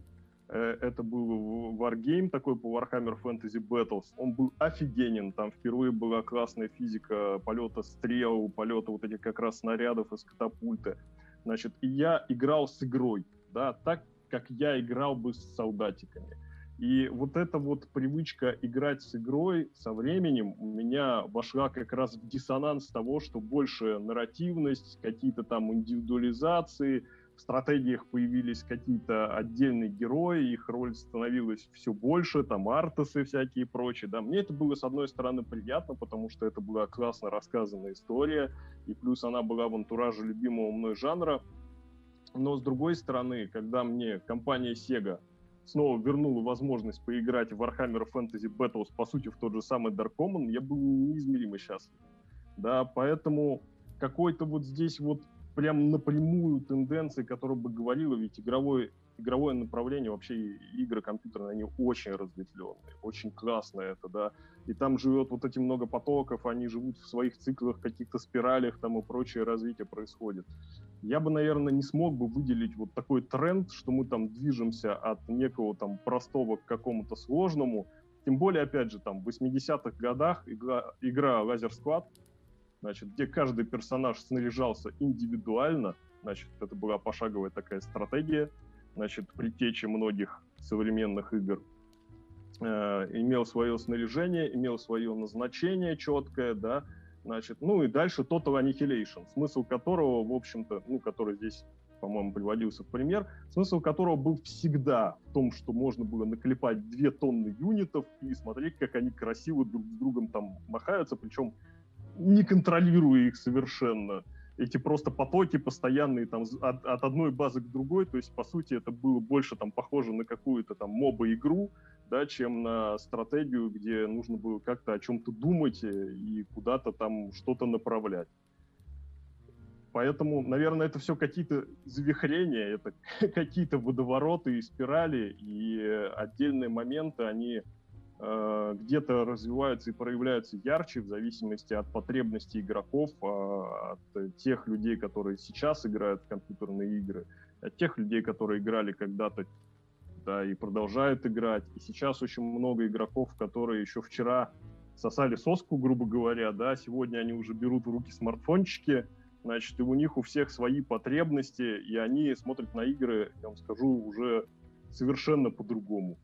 [SPEAKER 5] это был Wargame такой по Warhammer Fantasy Battles. Он был офигенен. Там впервые была классная физика полета стрел, полета вот этих как раз снарядов из катапульты. Значит, и я играл с игрой, да, так, как я играл бы с солдатиками. И вот эта вот привычка играть с игрой со временем у меня вошла как раз в диссонанс того, что больше нарративность, какие-то там индивидуализации, в стратегиях появились какие-то отдельные герои, их роль становилась все больше, там артасы всякие и прочее, да. Мне это было, с одной стороны, приятно, потому что это была классно рассказанная история, и плюс она была в антураже любимого мной жанра, но с другой стороны, когда мне компания Sega снова вернула возможность поиграть в Warhammer Fantasy Battles, по сути, в тот же самый Dark Common, я был неизмеримо счастлив. Да, поэтому какой-то вот здесь вот прям напрямую тенденции, которая бы говорила, ведь игровое, игровое направление, вообще игры компьютерные, они очень разветвленные, очень классные это, да, и там живет вот эти много потоков, они живут в своих циклах, каких-то спиралях там и прочее развитие происходит. Я бы, наверное, не смог бы выделить вот такой тренд, что мы там движемся от некого там простого к какому-то сложному, тем более, опять же, там в 80-х годах игра, игра Laser Squad, значит, где каждый персонаж снаряжался индивидуально, значит, это была пошаговая такая стратегия, значит, предтечи многих современных игр, э, имел свое снаряжение, имел свое назначение четкое, да, значит, ну и дальше Total Annihilation, смысл которого, в общем-то, ну, который здесь, по-моему, приводился в пример, смысл которого был всегда в том, что можно было наклепать две тонны юнитов и смотреть, как они красиво друг с другом там махаются, причем не контролируя их совершенно. Эти просто потоки постоянные там от, от одной базы к другой, то есть, по сути, это было больше там похоже на какую-то там моба-игру, да, чем на стратегию, где нужно было как-то о чем-то думать и куда-то там что-то направлять. Поэтому, наверное, это все какие-то завихрения, это какие-то водовороты и спирали, и отдельные моменты, они Э, где-то развиваются и проявляются ярче в зависимости от потребностей игроков, а, от тех людей, которые сейчас играют в компьютерные игры, от тех людей, которые играли когда-то да, и продолжают играть. И сейчас очень много игроков, которые еще вчера сосали соску, грубо говоря, да, сегодня они уже берут в руки смартфончики, значит, и у них у всех свои потребности, и они смотрят на игры, я вам скажу, уже совершенно по-другому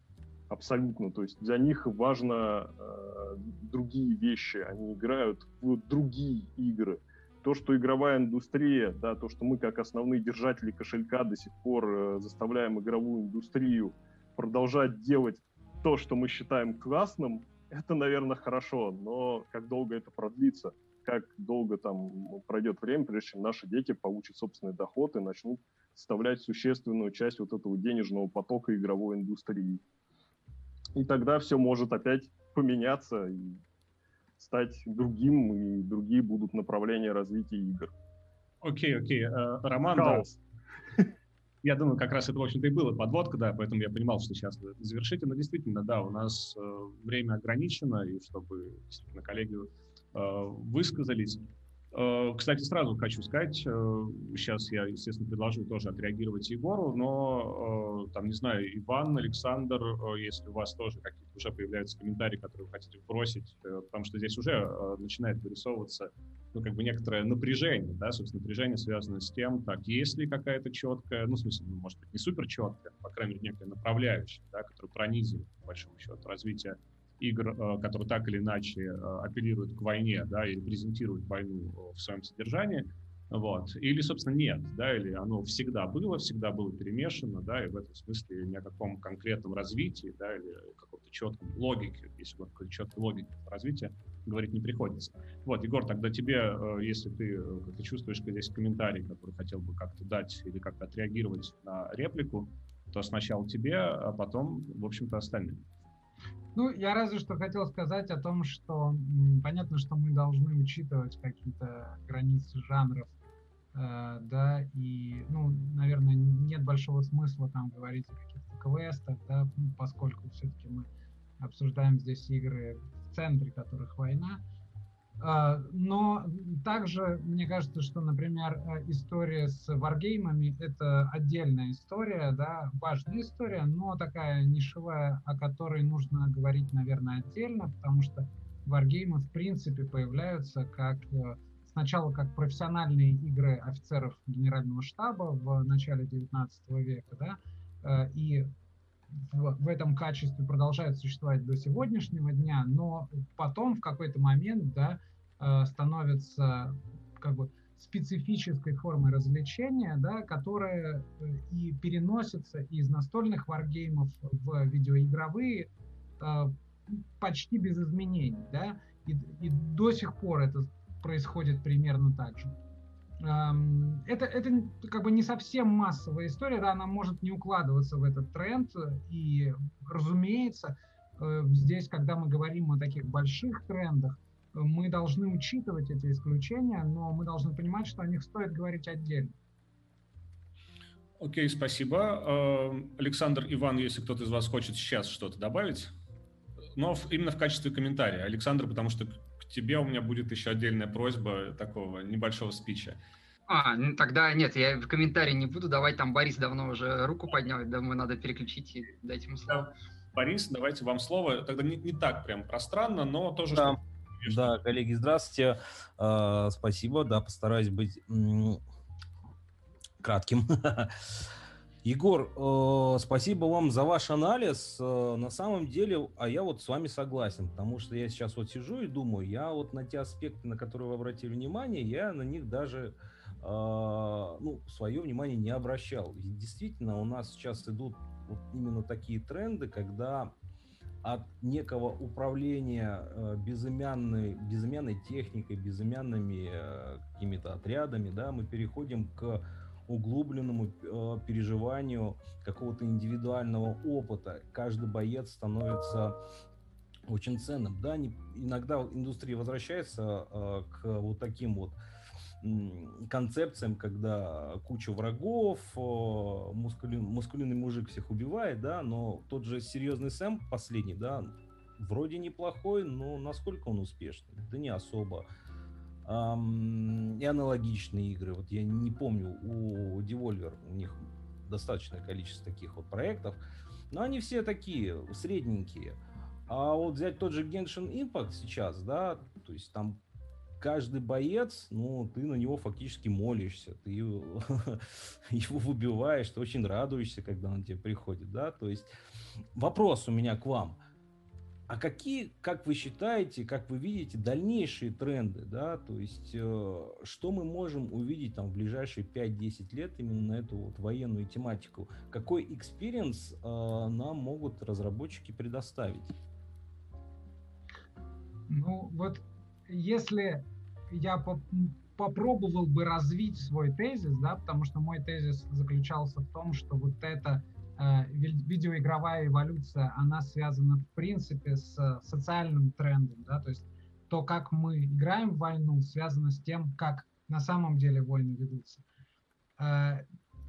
[SPEAKER 5] абсолютно. То есть для них важно э, другие вещи, они играют в другие игры. То, что игровая индустрия, да, то, что мы как основные держатели кошелька до сих пор э, заставляем игровую индустрию продолжать делать то, что мы считаем классным, это, наверное, хорошо, но как долго это продлится, как долго там пройдет время, прежде чем наши дети получат собственный доход и начнут составлять существенную часть вот этого денежного потока игровой индустрии и тогда все может опять поменяться и стать другим, и другие будут направления развития игр.
[SPEAKER 2] Окей, окей. Uh, Роман, Хаос. да. Я думаю, как раз это, в общем-то, и было подводка, да, поэтому я понимал, что сейчас вы завершите. Но действительно, да, у нас э, время ограничено, и чтобы действительно коллеги э, высказались, Э, кстати, сразу хочу сказать, сейчас э, я, естественно, предложу тоже отреагировать Егору, но, э, там, не знаю, Иван, Александр, если у вас тоже какие-то уже появляются комментарии, которые вы хотите бросить, потому что здесь уже начинает вырисовываться, ну, как бы некоторое напряжение, да, собственно, напряжение связано с тем, так, есть ли какая-то четкая, ну, в смысле, ну, может быть, не супер четкая, по крайней мере, некая направляющая, да, которая пронизывает, по большому счету, развитие игр, э, которые так или иначе э, апеллируют к войне, да, или презентируют войну э, в своем содержании, вот, или, собственно, нет, да, или оно всегда было, всегда было перемешано, да, и в этом смысле ни о каком конкретном развитии, да, или каком-то четкой логике, если вот какой-то четкой логике развития, говорить не приходится. Вот, Егор, тогда тебе, если ты как-то чувствуешь, что здесь комментарий, который хотел бы как-то дать или как-то отреагировать на реплику, то сначала тебе, а потом, в общем-то, остальным.
[SPEAKER 3] Ну, я разве что хотел сказать о том, что понятно, что мы должны учитывать какие-то границы жанров, э, да, и, ну, наверное, нет большого смысла там говорить о каких-то квестах, да, поскольку все-таки мы обсуждаем здесь игры, в центре которых война, но также мне кажется, что, например, э, история с варгеймами — это отдельная история, да, важная история, но такая нишевая, о которой нужно говорить, наверное, отдельно, потому что варгеймы, в принципе, появляются как э, сначала как профессиональные игры офицеров генерального штаба в начале 19 века, да, э, и в, этом качестве продолжают существовать до сегодняшнего дня, но потом в какой-то момент, да, Э, становится как бы специфической формой развлечения, да, которая э, и переносится из настольных варгеймов в видеоигровые э, почти без изменений, да, и, и до сих пор это происходит примерно так же. Это, это как бы не совсем массовая история, да, она может не укладываться в этот тренд, и, разумеется, здесь, когда мы говорим о таких больших трендах, мы должны учитывать эти исключения, но мы должны понимать, что о них стоит говорить отдельно.
[SPEAKER 2] Окей, спасибо. Эм, Александр, Иван, если кто-то из вас хочет сейчас что-то добавить, но именно в качестве комментария. Александр, потому что тебе у меня будет еще отдельная просьба такого небольшого спича.
[SPEAKER 6] А, ну тогда нет, я в комментарии не буду давать, там Борис давно уже руку поднял, думаю, надо переключить и дать ему слово. Да.
[SPEAKER 2] Борис, давайте вам слово. Тогда не, не так прям пространно, но тоже
[SPEAKER 7] да. что да, коллеги, здравствуйте. Uh, спасибо, да, постараюсь быть кратким. Егор, э, спасибо вам за ваш анализ. Э, на самом деле, а я вот с вами согласен, потому что я сейчас вот сижу и думаю, я вот на те аспекты, на которые вы обратили внимание, я на них даже э, ну, свое внимание не обращал. И действительно, у нас сейчас идут вот именно такие тренды, когда от некого управления э, безымянной, безымянной техникой, безымянными э, какими-то отрядами, да, мы переходим к углубленному э, переживанию какого-то индивидуального опыта. Каждый боец становится очень ценным. Да, не, иногда индустрия возвращается э, к вот таким вот концепциям, когда куча врагов, мускулин, мускулинный мужик всех убивает, да, но тот же серьезный Сэм последний, да, вроде неплохой, но насколько он успешный? Да не особо. И аналогичные игры. Вот я не помню, у Devolver у них достаточное количество таких вот проектов, но они все такие средненькие. А вот взять тот же Genshin Impact сейчас, да, то есть там каждый боец, ну, ты на него фактически молишься, ты его, его выбиваешь, ты очень радуешься, когда он тебе приходит, да, то есть вопрос у меня к вам. А какие, как вы считаете, как вы видите, дальнейшие тренды, да, то есть э, что мы можем увидеть там в ближайшие 5-10 лет именно на эту вот военную тематику? Какой experience э, нам могут разработчики предоставить?
[SPEAKER 3] Ну, вот если я по попробовал бы развить свой тезис, да, потому что мой тезис заключался в том, что вот эта э, видеоигровая эволюция, она связана в принципе с социальным трендом, да, то есть то, как мы играем в войну, связано с тем, как на самом деле войны ведутся, э,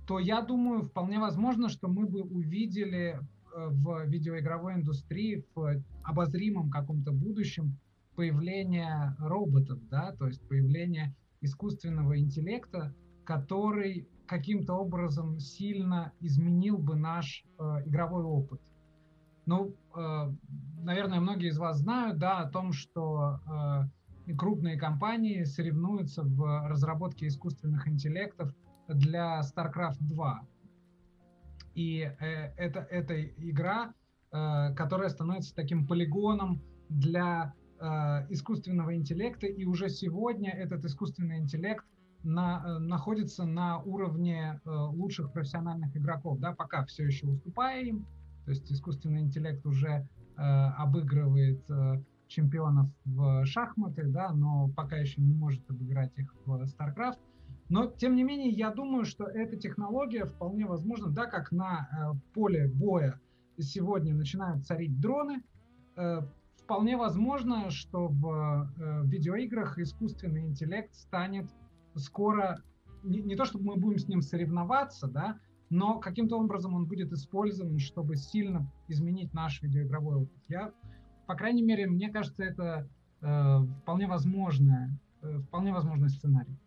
[SPEAKER 3] то я думаю, вполне возможно, что мы бы увидели э, в видеоигровой индустрии в обозримом каком-то будущем появление роботов, да, то есть появление искусственного интеллекта, который каким-то образом сильно изменил бы наш э, игровой опыт. Ну, э, наверное, многие из вас знают, да, о том, что э, крупные компании соревнуются в разработке искусственных интеллектов для StarCraft 2. И э, это, это игра, э, которая становится таким полигоном для Э, искусственного интеллекта, и уже сегодня этот искусственный интеллект на, э, находится на уровне э, лучших профессиональных игроков, да, пока все еще уступая им, то есть искусственный интеллект уже обыгрывает чемпионов в шахматы, да, но пока еще не может обыграть их в StarCraft. Но, тем не менее, я думаю, что эта технология вполне возможна, да, как на э, поле боя сегодня начинают царить дроны, э, вполне возможно, что в э, видеоиграх искусственный интеллект станет скоро, не, не то чтобы мы будем с ним соревноваться, да, но каким-то образом он будет использован, чтобы сильно изменить наш видеоигровой опыт. Я, по крайней мере, мне кажется, это э, вполне возможное, э, вполне возможный сценарий.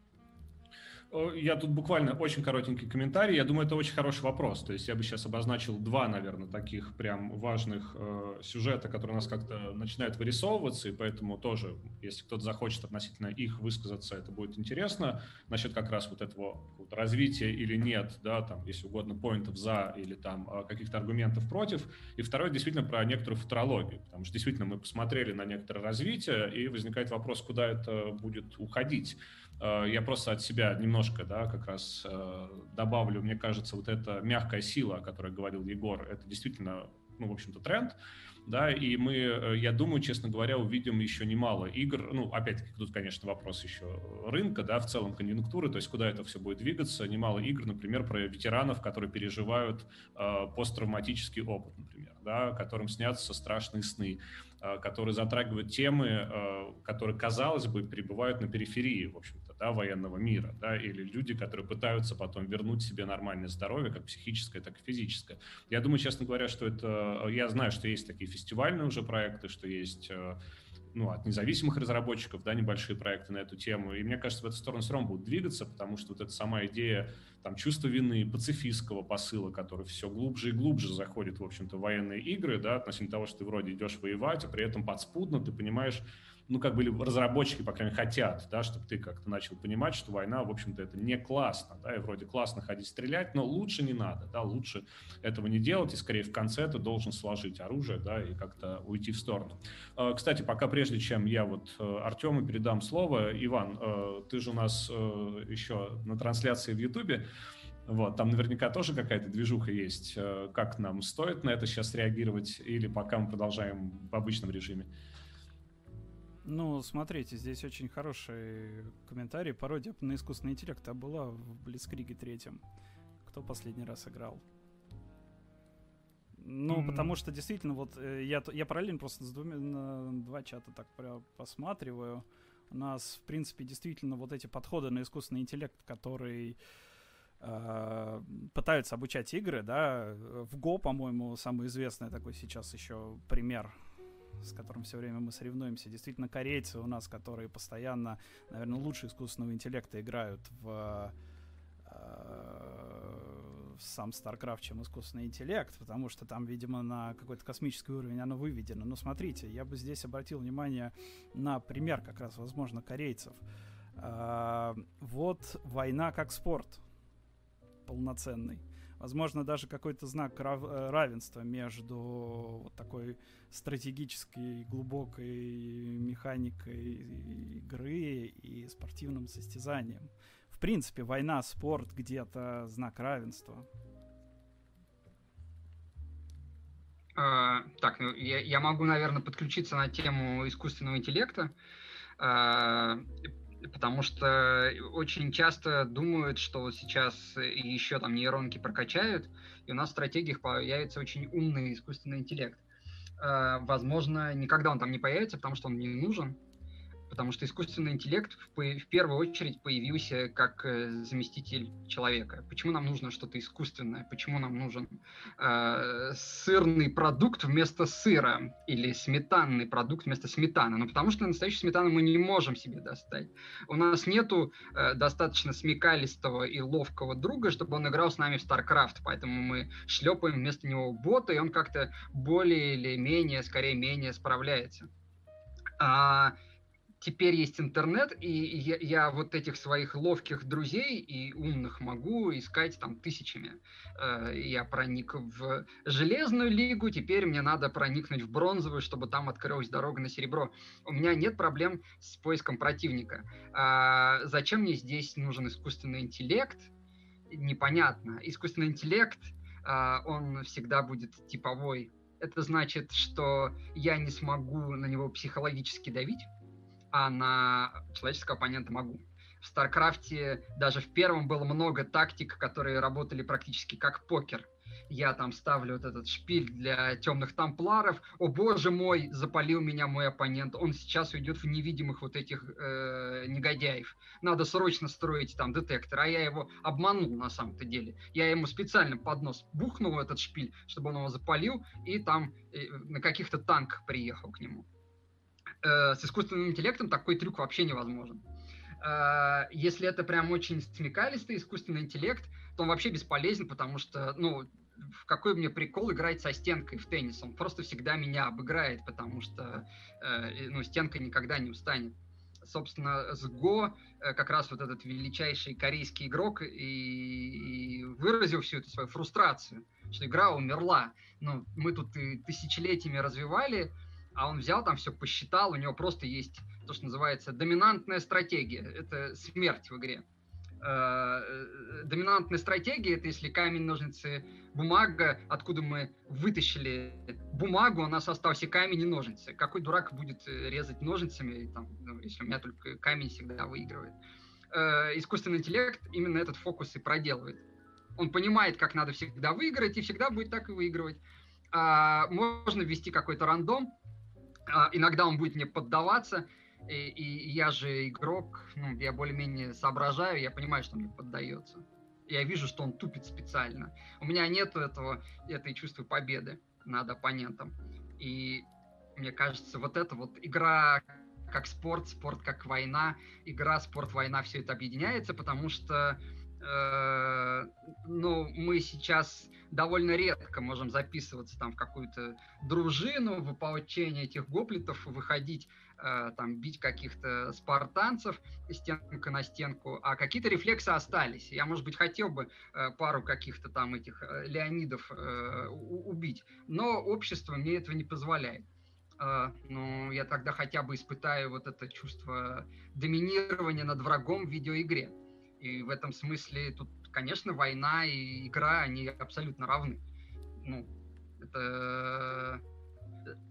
[SPEAKER 2] Я тут буквально очень коротенький комментарий. Я думаю, это очень хороший вопрос. То есть я бы сейчас обозначил два, наверное, таких прям важных э, сюжета, которые у нас как-то начинают вырисовываться, и поэтому тоже, если кто-то захочет относительно их высказаться, это будет интересно. Насчет как раз вот этого вот, развития или нет, да, там, если угодно, поинтов за или там э, каких-то аргументов против. И второе, действительно, про некоторую футурологию, потому что действительно мы посмотрели на некоторое развитие, и возникает вопрос, куда это будет уходить. Э, я просто от себя немножко, да, как раз э, добавлю, мне кажется, вот эта мягкая сила, о которой говорил Егор, это действительно, ну, в общем-то, тренд, да, и мы, э, я думаю, честно говоря, увидим еще немало игр, ну, опять-таки, тут, конечно, вопрос еще рынка, да, в целом конъюнктуры, то есть куда это все будет двигаться, немало игр, например, про ветеранов, которые переживают э, посттравматический опыт, например, да, которым снятся страшные сны, которые затрагивают темы, которые, казалось бы, пребывают на периферии, в общем да, военного мира, да, или люди, которые пытаются потом вернуть себе нормальное здоровье, как психическое, так и физическое. Я думаю, честно говоря, что это... Я знаю, что есть такие фестивальные уже проекты, что есть э, ну, от независимых разработчиков, да, небольшие проекты на эту тему. И мне кажется, в эту сторону все равно будут двигаться, потому что вот эта сама идея там, чувства вины, пацифистского посыла, который все глубже и глубже заходит, в общем-то, в военные игры, да, относительно того, что ты вроде идешь воевать, а при этом подспудно ты понимаешь, ну, как бы разработчики, по крайней мере, хотят, да, чтобы ты как-то начал понимать, что война, в общем-то, это не классно, да, и вроде классно ходить стрелять, но лучше не надо, да, лучше этого не делать, и скорее в конце ты должен сложить оружие, да, и как-то уйти в сторону. А, кстати, пока прежде чем я вот э, Артему передам слово, Иван, э, ты же у нас э, еще на трансляции в Ютубе, вот, там наверняка тоже какая-то движуха есть. Как нам стоит на это сейчас реагировать или пока мы продолжаем в обычном режиме?
[SPEAKER 8] Ну, смотрите, здесь очень хороший комментарий. Пародия на искусственный интеллект а была в Блицкриге третьем. Кто последний раз играл? Ну, mm-hmm. потому что действительно, вот э, я, я параллельно просто с двумя, на два чата так посматриваю. У нас, в принципе, действительно вот эти подходы на искусственный интеллект, который э, пытаются обучать игры, да, в Go, по-моему, самый известный такой сейчас еще пример с которым все время мы соревнуемся. Действительно, корейцы у нас, которые постоянно, наверное, лучше искусственного интеллекта играют в э, сам StarCraft, чем искусственный интеллект, потому что там, видимо, на какой-то космический уровень оно выведено. Но смотрите, я бы здесь обратил внимание на пример как раз, возможно, корейцев. Э, вот война как спорт полноценный возможно, даже какой-то знак э, равенства между вот такой стратегической, глубокой механикой игры и спортивным состязанием. В принципе, война, спорт где-то знак равенства.
[SPEAKER 6] А, так, ну, я, я могу, наверное, подключиться на тему искусственного интеллекта. А, потому что очень часто думают, что вот сейчас еще там нейронки прокачают, и у нас в стратегиях появится очень умный искусственный интеллект. Э, возможно, никогда он там не появится, потому что он не нужен, потому что искусственный интеллект в, в первую очередь появился как э, заместитель человека. Почему нам нужно что-то искусственное? Почему нам нужен э, сырный продукт вместо сыра или сметанный продукт вместо сметаны? Ну, потому что настоящую сметану мы не можем себе достать. У нас нету э, достаточно смекалистого и ловкого друга, чтобы он играл с нами в StarCraft, поэтому мы шлепаем вместо него бота, и он как-то более или менее, скорее менее справляется. А, теперь есть интернет, и я, я вот этих своих ловких друзей и умных могу искать там тысячами. Э, я проник в железную лигу, теперь мне надо проникнуть в бронзовую, чтобы там открылась дорога на серебро. У меня нет проблем с поиском противника. А зачем мне здесь нужен искусственный интеллект? Непонятно. Искусственный интеллект, а, он всегда будет типовой это значит, что я не смогу на него психологически давить, а на человеческого оппонента могу. В StarCraft е даже в первом было много тактик, которые работали практически как покер я там ставлю вот этот шпиль для темных templar ов, о боже мой, запалил меня мой оппонент, он сейчас уйдет в невидимых вот этих э, негодяев. Надо срочно строить там детектор, а я его обманул на самом-то деле. Я ему специально под нос бухнул этот шпиль, чтобы он его запалил, и там э, на каких-то танках приехал к нему. Э, с искусственным интеллектом такой трюк вообще невозможен. Э, если это прям очень смекалистый искусственный интеллект, то он вообще бесполезен, потому что, ну, в какой мне прикол играть со стенкой в теннис. Он просто всегда меня обыграет, потому что э, ну, стенка никогда не устанет. Собственно, с Го как раз вот этот величайший корейский игрок и, и выразил всю эту свою фрустрацию, что игра умерла. Ну, мы тут и тысячелетиями развивали, а он взял там все, посчитал, у него просто есть то, что называется доминантная стратегия. Это смерть в игре. Э, э, доминантная стратегия, это если камень, ножницы, бумага, откуда мы вытащили бумагу, у нас остался камень и ножницы. Какой дурак будет э, резать ножницами, там, ну, если у меня только камень всегда выигрывает. Искусственный интеллект именно этот фокус и проделывает. Он понимает, как надо всегда выиграть, и всегда будет так и выигрывать. А, можно ввести какой-то рандом, иногда он будет мне поддаваться, и, и я же игрок, ну, я более-менее соображаю, я понимаю, что мне поддается. Я вижу, что он тупит специально. У меня нет этого, этой чувства победы над оппонентом. И мне кажется, вот это вот игра как спорт, спорт как война, игра, спорт, война, все это объединяется, потому что э, ну, мы сейчас довольно редко можем записываться там в какую-то дружину, в ополчение этих гоплитов, выходить Э, там бить каких-то спартанцев стенка на стенку, а какие-то рефлексы остались. Я, может быть, хотел бы э, пару каких-то там этих э, Леонидов убить, но общество мне этого не позволяет. Ну, я тогда хотя бы испытаю вот это чувство доминирования над врагом в видеоигре. И в этом смысле тут, конечно, война и игра, они абсолютно равны. Ну, это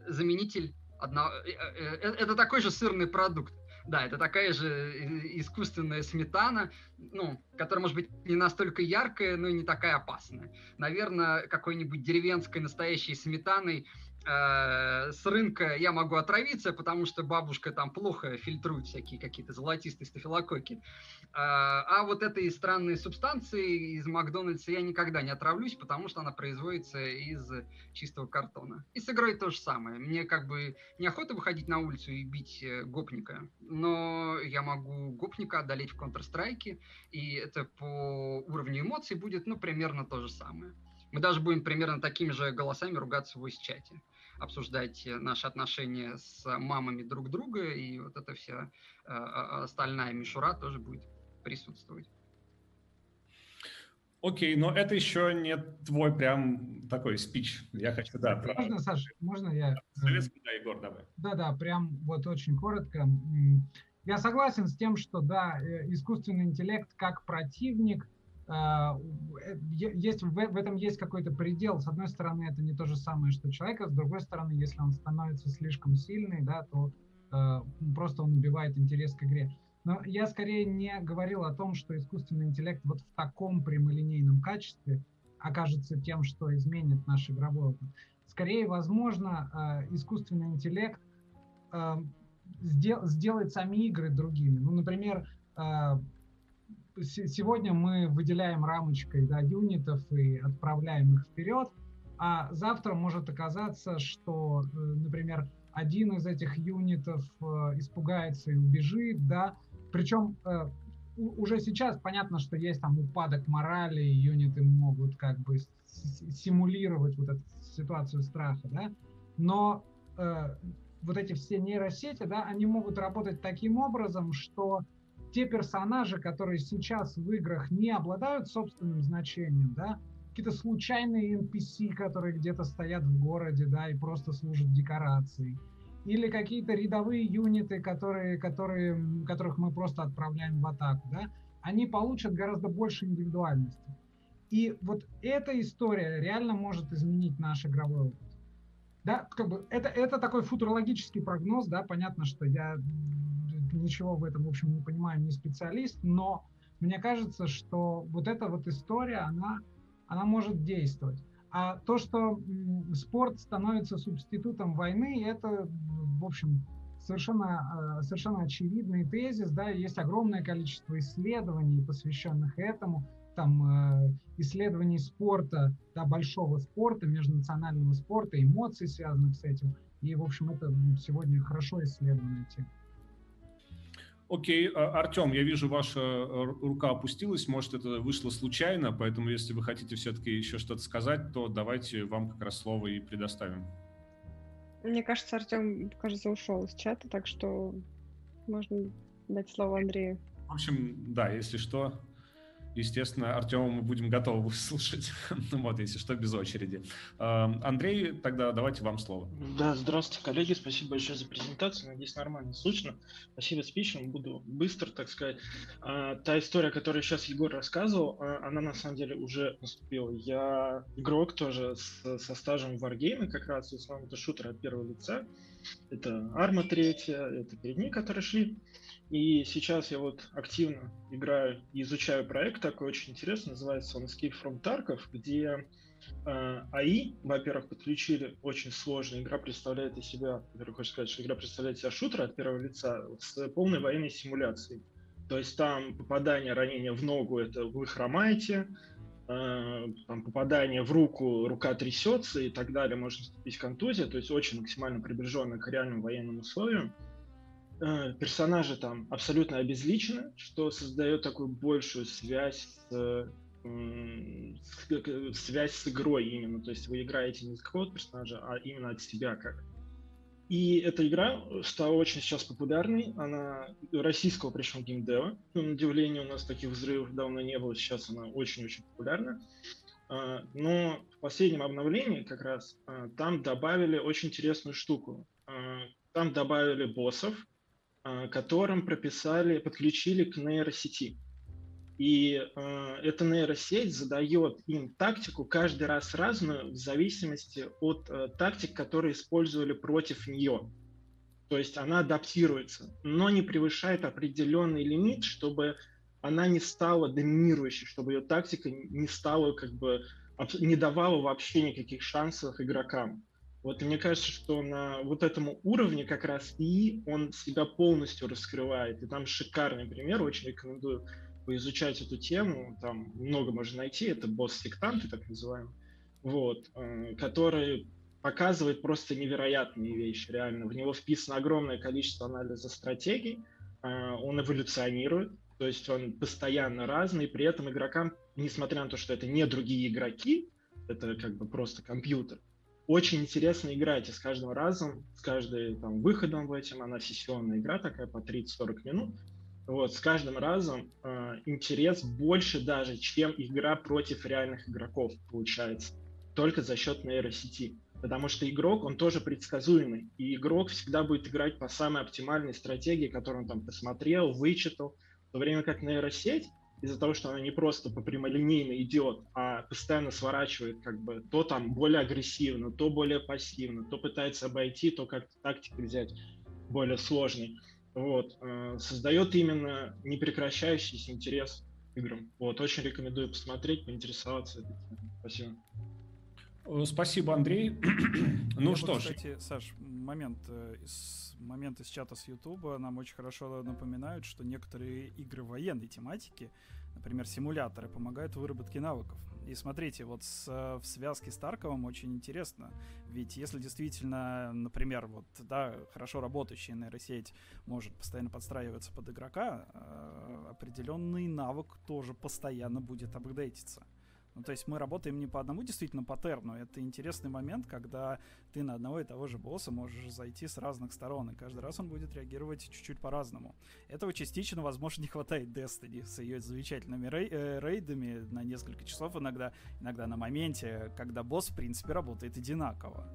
[SPEAKER 6] заменитель одно... Э, э, э, это такой же сырный продукт. Да, это такая же искусственная сметана, ну, которая может быть не настолько яркая, но и не такая опасная. Наверное, какой-нибудь деревенской настоящей сметаной Э, с рынка я могу отравиться, потому что бабушка там плохо фильтрует всякие какие-то золотистые стафилококки. А, а вот этой странной субстанции из Макдональдса я никогда не отравлюсь, потому что она производится из чистого картона. И с игрой то же самое. Мне как бы неохота выходить на улицу и бить э, гопника, но я могу гопника одолеть в Counter-Strike, и это по уровню эмоций будет, ну, примерно то же самое. Мы даже будем примерно такими же голосами ругаться в voice-чате обсуждать наши отношения с мамами друг друга, и вот эта вся э, остальная мишура тоже будет присутствовать.
[SPEAKER 2] Окей, но это еще не твой прям такой спич. Я хочу, да.
[SPEAKER 3] Можно, Саша, можно я?
[SPEAKER 2] Советский, да, Егор, давай.
[SPEAKER 3] Да-да, прям вот очень коротко. Я согласен с тем, что, да, э, искусственный интеллект как противник а, э, есть, в, этом есть какой-то предел. С одной стороны, это не то же самое, что человек, а с другой стороны, если он становится слишком сильный, да, то э, просто он убивает интерес к игре. Но я скорее не говорил о том, что искусственный интеллект вот в таком прямолинейном качестве окажется тем, что изменит наш игровой опыт. Скорее, возможно, э, искусственный интеллект э, сдел, сделает сами игры другими. Ну, например, э, сегодня мы выделяем рамочкой да, юнитов и отправляем их вперед, а завтра может оказаться, что, э, например, один из этих юнитов э, испугается и убежит, да, причем э, уже сейчас понятно, что есть там упадок морали, и юниты могут как бы симулировать вот эту ситуацию страха, да, но э, вот эти все нейросети, да, они могут работать таким образом, что те персонажи, которые сейчас в играх не обладают собственным значением, да, какие-то случайные NPC, которые где-то стоят в городе, да, и просто служат декорацией, или какие-то рядовые юниты, которые, которые, которых мы просто отправляем в атаку, да, они получат гораздо больше индивидуальности. И вот эта история реально может изменить наш игровой опыт. да, как бы это, это такой футурологический прогноз, да, понятно, что я ничего в этом, в общем, не понимаю, не специалист, но мне кажется, что вот эта вот история, она, она может действовать. А то, что спорт становится субститутом войны, это, в общем, совершенно, э, совершенно очевидный тезис. Да, есть огромное количество исследований, посвященных этому. Там э, исследований спорта, да, большого спорта, межнационального спорта, эмоций, связанных с этим. И, в общем, это сегодня хорошо исследованная тема.
[SPEAKER 2] Окей, а, Артем, я вижу, ваша э, рука опустилась, может, это вышло случайно, поэтому если вы хотите все-таки еще что-то сказать, то давайте вам как раз слово и предоставим.
[SPEAKER 1] Мне кажется, Артем, кажется, ушел из чата, так что можно дать слово Андрею.
[SPEAKER 2] В общем, да, если что, естественно, Артема мы будем готовы выслушать. ну вот, если что, без очереди. Андрей, тогда давайте вам слово.
[SPEAKER 9] Да, здравствуйте, коллеги. Спасибо большое за презентацию. Надеюсь, нормально слышно. Спасибо спичам. Буду быстро, так сказать. А, та история, которую сейчас Егор рассказывал, а, она на самом деле уже наступила. Я игрок тоже с, со стажем в Wargame, как раз в основном это шутер от первого лица. Это Арма третья, это перед ней, которые шли. И сейчас я вот активно играю и изучаю проект такой очень интересный, называется он Escape from Tarkov, где э, АИ, во-первых, подключили очень сложно. Игра представляет из себя, во-первых, хочу сказать, что игра представляет себя шутер от первого лица с полной военной симуляцией. То есть там попадание, ранение в ногу, это вы хромаете, э, там попадание в руку, рука трясется и так далее, может наступить контузия, то есть очень максимально приближенно к реальным военным условиям. Э, персонажи там абсолютно обезличены, что создает такую большую связь с, с, связь с игрой именно. То есть вы играете не с какого-то персонажа, а именно от себя как. И эта игра стала очень сейчас популярной. Она российского причем геймдева. Ну, на удивление, у нас таких взрывов давно не было. Сейчас она очень-очень популярна. А, но в последнем обновлении как раз а, там добавили очень интересную штуку. А, там добавили боссов, которым прописали, подключили к нейросети. И э, эта нейросеть задает им тактику каждый раз разную в зависимости от э, тактик, которые использовали против нее. То есть она адаптируется, но не превышает определенный лимит, чтобы она не стала доминирующей, чтобы ее тактика не стала как бы не давала вообще никаких шансов игрокам. Вот мне кажется, что на вот этом уровне как раз и он себя полностью раскрывает. И там шикарный пример, очень рекомендую поизучать эту тему. Там много можно найти. Это босс-сектанты, так называемый, вот, э, который показывает просто невероятные вещи, реально. В него вписано огромное количество анализа стратегий, э, он эволюционирует, то есть он постоянно разный, при этом игрокам, несмотря на то, что это не другие игроки, это как бы просто компьютер, очень интересно играть, и с каждым разом, с каждым там, выходом в этим, она сессионная игра такая по 30-40 минут, вот, с каждым разом э, интерес больше даже, чем игра против реальных игроков получается, только за счет нейросети. Потому что игрок, он тоже предсказуемый, и игрок всегда будет играть по самой оптимальной стратегии, которую он там посмотрел, вычитал, в то время как нейросеть, из-за того, что она не просто по прямолинейно идет, а постоянно сворачивает как бы то там более агрессивно, то более пассивно, то пытается обойти, то как тактик взять более сложный. Вот. Э, создает именно непрекращающийся интерес к играм. Вот. Очень рекомендую посмотреть, поинтересоваться. Спасибо.
[SPEAKER 2] Э, спасибо, Андрей. ну
[SPEAKER 8] Я
[SPEAKER 2] что
[SPEAKER 8] ж. Кстати, Саш, момент э, из момент из чата с Ютуба нам очень хорошо напоминают, что некоторые игры военной тематики, например, симуляторы, помогают в выработке навыков. И смотрите, вот с, в связке с Тарковым очень интересно, ведь если действительно, например, вот, да, хорошо работающая нейросеть может постоянно подстраиваться под игрока, э, определенный навык тоже постоянно будет апдейтиться. Ну, то есть мы работаем не по одному действительно паттерну. Это интересный момент, когда ты на одного и того же босса можешь зайти с разных сторон, и каждый раз он будет реагировать чуть-чуть по-разному. Этого частично, возможно, не хватает Destiny с ее замечательными рей- э, рейдами на несколько часов иногда, иногда на моменте, когда босс, в принципе, работает одинаково.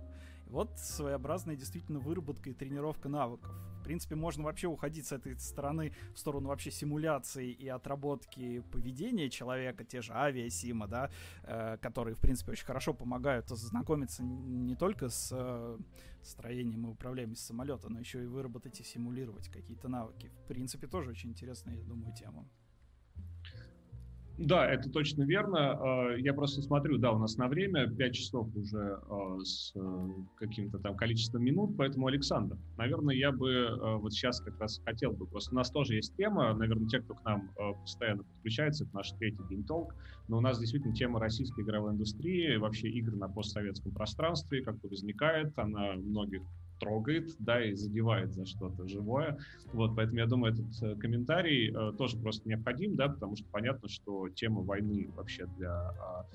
[SPEAKER 8] Вот своеобразная действительно выработка и тренировка навыков. В принципе, можно вообще уходить с этой стороны в сторону вообще симуляции и отработки поведения человека, те же авиасима, да, э, которые, в принципе, очень хорошо помогают знакомиться не только с э, строением и управляемостью самолета, но еще и выработать и симулировать какие-то навыки. В принципе, тоже очень интересная, я думаю, тема.
[SPEAKER 2] Да, это точно верно. А, я просто смотрю, да, у нас на время 5 часов уже а, с э, каким-то там количеством минут, поэтому, Александр, наверное, я бы э, вот сейчас как раз хотел бы, просто у нас тоже есть тема, наверное, те, кто к нам э, постоянно подключается, это наш третий Game Talk, но у нас действительно тема российской игровой индустрии, вообще игр на постсоветском пространстве, как-то возникает, она многих трогает, да, и задевает за что-то живое. Вот, поэтому я думаю, этот э, комментарий э, тоже просто необходим, да, потому что понятно, что тема войны вообще для а,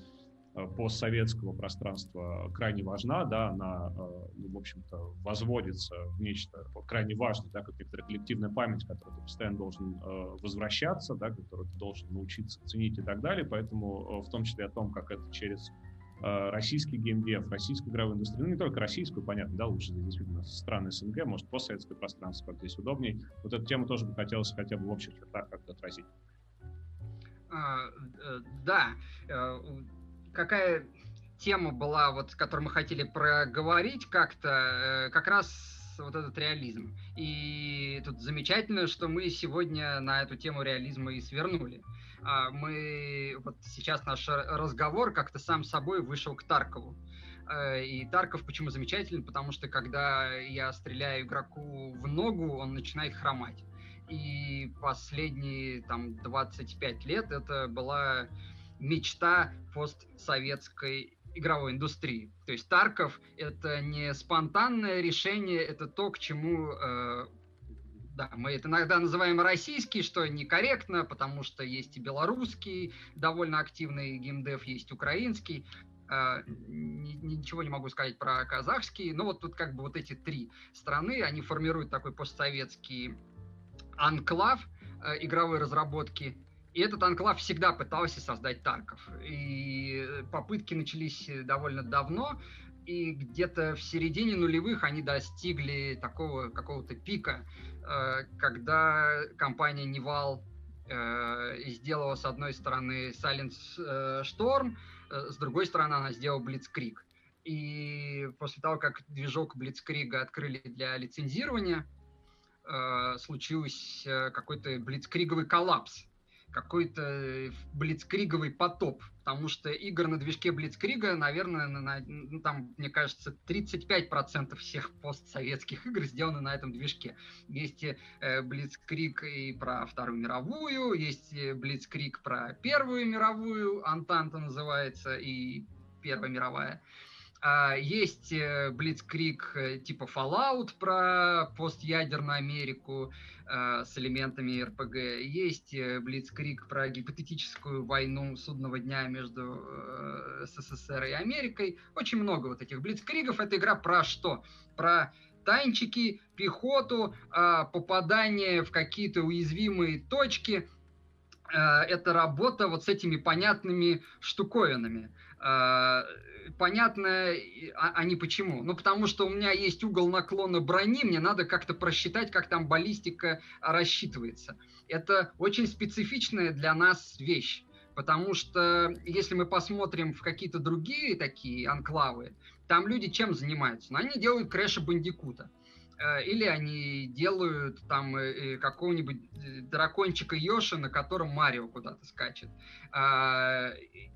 [SPEAKER 2] э, постсоветского пространства крайне важна, да, она, э, ну, в общем-то, возводится в нечто крайне важное, да, как некоторая коллективная память, которую ты постоянно должен э, возвращаться, да, которую ты должен научиться ценить и так далее, поэтому в том числе о том, как это через Э, российский геймдев, российскую игровую индустрию, ну не только российскую, понятно, да, лучше действительно страны СНГ, может, постсоветское пространство, как здесь удобней. Вот эту тему тоже бы хотелось хотя бы в общих чертах как-то отразить.
[SPEAKER 6] А, э, да, э, какая тема была, вот, которую мы хотели проговорить как-то, как раз вот этот реализм. И тут замечательно, что мы сегодня на эту тему реализма и свернули. А, мы вот сейчас наш разговор как-то сам собой вышел к Таркову. Э, и Тарков почему замечательный? Потому что когда я стреляю игроку в ногу, он начинает хромать. И последние там 25 лет это была мечта постсоветской игровой индустрии. То есть Тарков это не спонтанное решение, это то, к чему э, да, мы это иногда называем российский, что некорректно, потому что есть и белорусский довольно активный геймдев, есть украинский. Uh, ничего не могу сказать про казахский, но вот тут как бы вот эти три страны, они формируют такой постсоветский анклав uh, игровой разработки, и этот анклав всегда пытался создать Тарков. И попытки начались довольно давно, и где-то в середине нулевых они достигли такого какого-то пика, Э, когда компания Nival э, сделала с одной стороны Silent э, Storm, с другой стороны она сделала Blitzkrieg. И после того, как движок Blitzkrieg открыли для лицензирования, случился какой-то блицкриговый коллапс какой-то э, блицкриговый потоп, потому что игр на движке блицкрига, наверное, на, на, ну, там, мне кажется, 35% всех постсоветских игр сделаны на этом движке. Есть э, блицкриг и про Вторую мировую, есть э, блицкриг про Первую мировую, Антанта называется, и Первая мировая. А, есть Блицкрик э, типа Fallout про постядерную Америку э, с элементами РПГ. Есть Блицкрик про гипотетическую войну судного дня между э, СССР и Америкой. Очень много вот этих Блицкригов. Эта игра про что? Про танчики, пехоту, а, попадание в какие-то уязвимые точки. Это работа вот с этими понятными штуковинами а, понятно, а, а не почему. Ну, потому что у меня есть угол наклона брони, мне надо как-то просчитать, как там баллистика рассчитывается. Это очень специфичная для нас вещь. Потому что если мы посмотрим в какие-то другие такие анклавы, там люди чем занимаются? Ну, они делают крэша бандикута. Э, или они делают там э, э, какого-нибудь дракончика Йоши, на котором Марио куда-то скачет.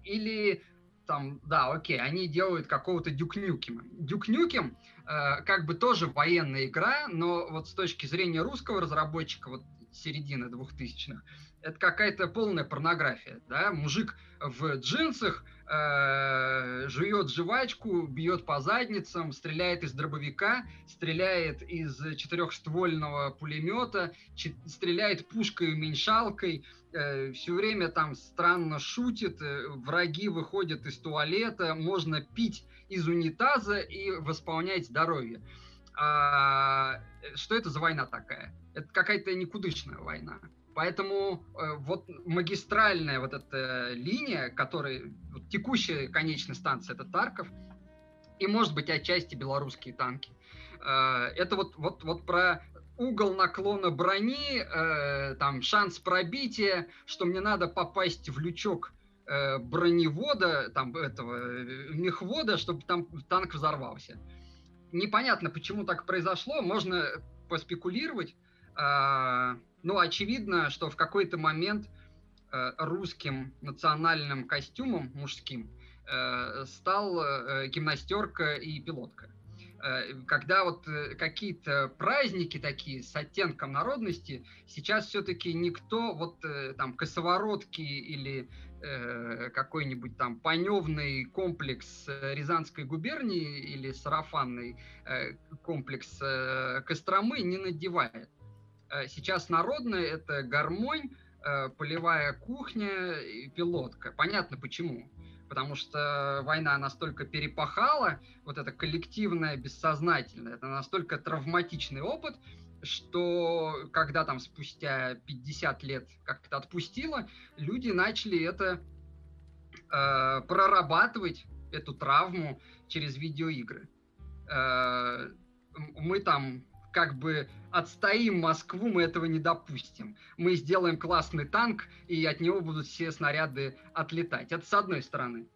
[SPEAKER 6] Или там, да, окей, они делают какого-то Дюкнюкема. Дюкнюкем э, как бы тоже военная игра, но вот с точки зрения русского разработчика, вот середины двухтысячных, это какая-то полная порнография, да, мужик в джинсах э, жует жвачку, бьет по задницам, стреляет из дробовика, стреляет из четырехствольного пулемета, стреляет пушкой-уменьшалкой, э, все время там странно шутит, э, враги выходят из туалета, можно пить из унитаза и восполнять здоровье. А, что это за война такая? Это какая-то никудышная война. Поэтому э, вот магистральная вот эта линия, которая вот, текущая конечная станция, это Тарков, и, может быть, отчасти белорусские танки. Э, это вот, вот, вот про угол наклона брони, э, там шанс пробития, что мне надо попасть в лючок э, броневода, там этого э, мехвода, чтобы там танк взорвался. Непонятно, почему так произошло, можно поспекулировать. Э, ну, очевидно, что в какой-то момент э, русским национальным костюмом мужским э, стал э, гимнастерка и пилотка. Когда вот какие-то праздники такие с оттенком народности, сейчас все-таки никто вот там косоворотки или какой-нибудь там паневный комплекс Рязанской губернии или сарафанный комплекс Костромы не надевает. Сейчас народное это гармонь, полевая кухня и пилотка. Понятно почему потому что война настолько перепахала, вот это коллективное, бессознательное, это настолько травматичный опыт, что когда там спустя 50 лет как-то отпустило, люди начали это э, прорабатывать, эту травму через видеоигры. Э, мы там как бы отстоим Москву, мы этого не допустим. Мы сделаем классный танк, и от него будут все снаряды отлетать. Это с одной стороны.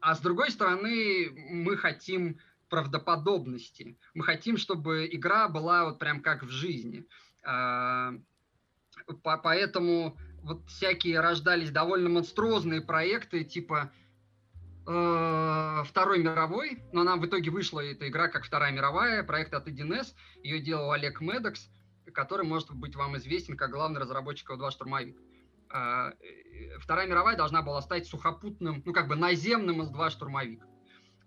[SPEAKER 6] А с другой стороны, мы хотим правдоподобности. Мы хотим, чтобы игра была вот прям как в жизни. А, поэтому вот всякие рождались довольно монструозные проекты, типа Второй мировой, но она в итоге вышла, эта игра, как Вторая мировая, проект от 1С, ее делал Олег Медекс, который может быть вам известен как главный разработчик О2 «Штурмовик». Э, Вторая мировая должна была стать сухопутным, ну как бы наземным С-2 «Штурмовик».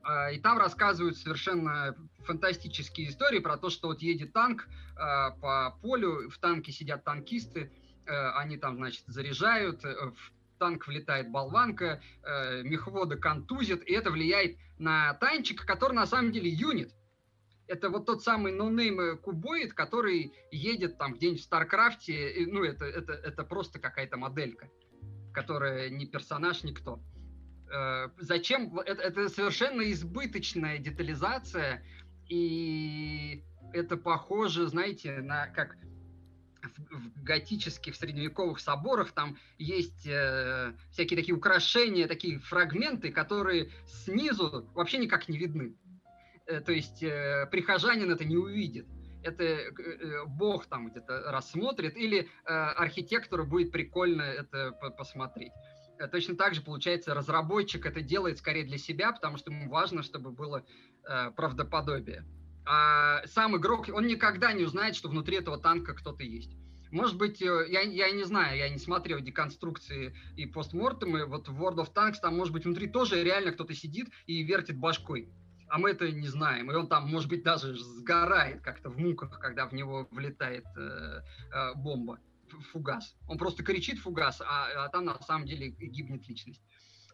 [SPEAKER 6] Э, и там рассказывают совершенно фантастические истории про то, что вот едет танк по полю, в танке сидят танкисты, они там, значит, заряжают, в танк влетает болванка, э, мехвода контузит, и это влияет на танчик, который на самом деле юнит. Это вот тот самый no-name э, кубоид, который едет там где-нибудь в StarCraft е, и, ну, это, это, это просто какая-то моделька, которая не персонаж, никто. Э, зачем? Это, это совершенно избыточная детализация, и это похоже, знаете, на как в готических средневековых соборах там есть э, всякие такие украшения, такие фрагменты, которые снизу вообще никак не видны. Э, то есть э, прихожанин это не увидит. Это э, э Бог там где-то рассмотрит, или э, архитектору будет прикольно это посмотреть. Э, точно так же, получается, разработчик это делает скорее для себя, потому что ему важно, чтобы было э, правдоподобие сам игрок, он никогда не узнает, что внутри этого танка кто-то есть. Может быть, э, я, я не знаю, я не смотрел деконструкции и постмортемы, вот в World of Tanks там, может быть, внутри тоже реально кто-то сидит и вертит башкой. А мы это не знаем. И он там, может быть, даже сгорает как-то в муках, когда в него влетает э, э, бомба, фугас. Он просто кричит фугас, а, а там на самом деле гибнет личность.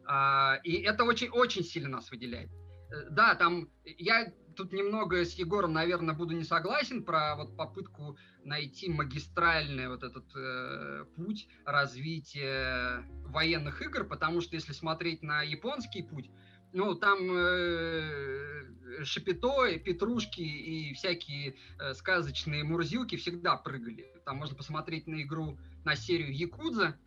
[SPEAKER 6] А, и это очень-очень сильно нас выделяет. Э, да, там я тут немного с Егором, наверное, буду не согласен про вот попытку найти магистральный вот этот э, путь развития военных игр, потому что если смотреть на японский путь, ну, там э, Шапито, Петрушки и всякие э, сказочные мурзилки всегда прыгали. Там можно посмотреть на игру, на серию Якудза,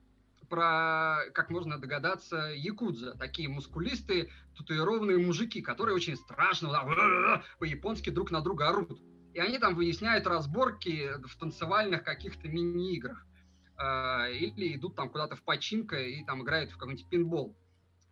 [SPEAKER 6] про, как можно догадаться, якудза. Такие мускулистые, татуированные мужики, которые очень страшно да, по-японски друг на друга орут. И они там выясняют разборки в танцевальных каких-то мини-играх. Э, или идут там куда-то в починка и там играют в какой-нибудь пинбол.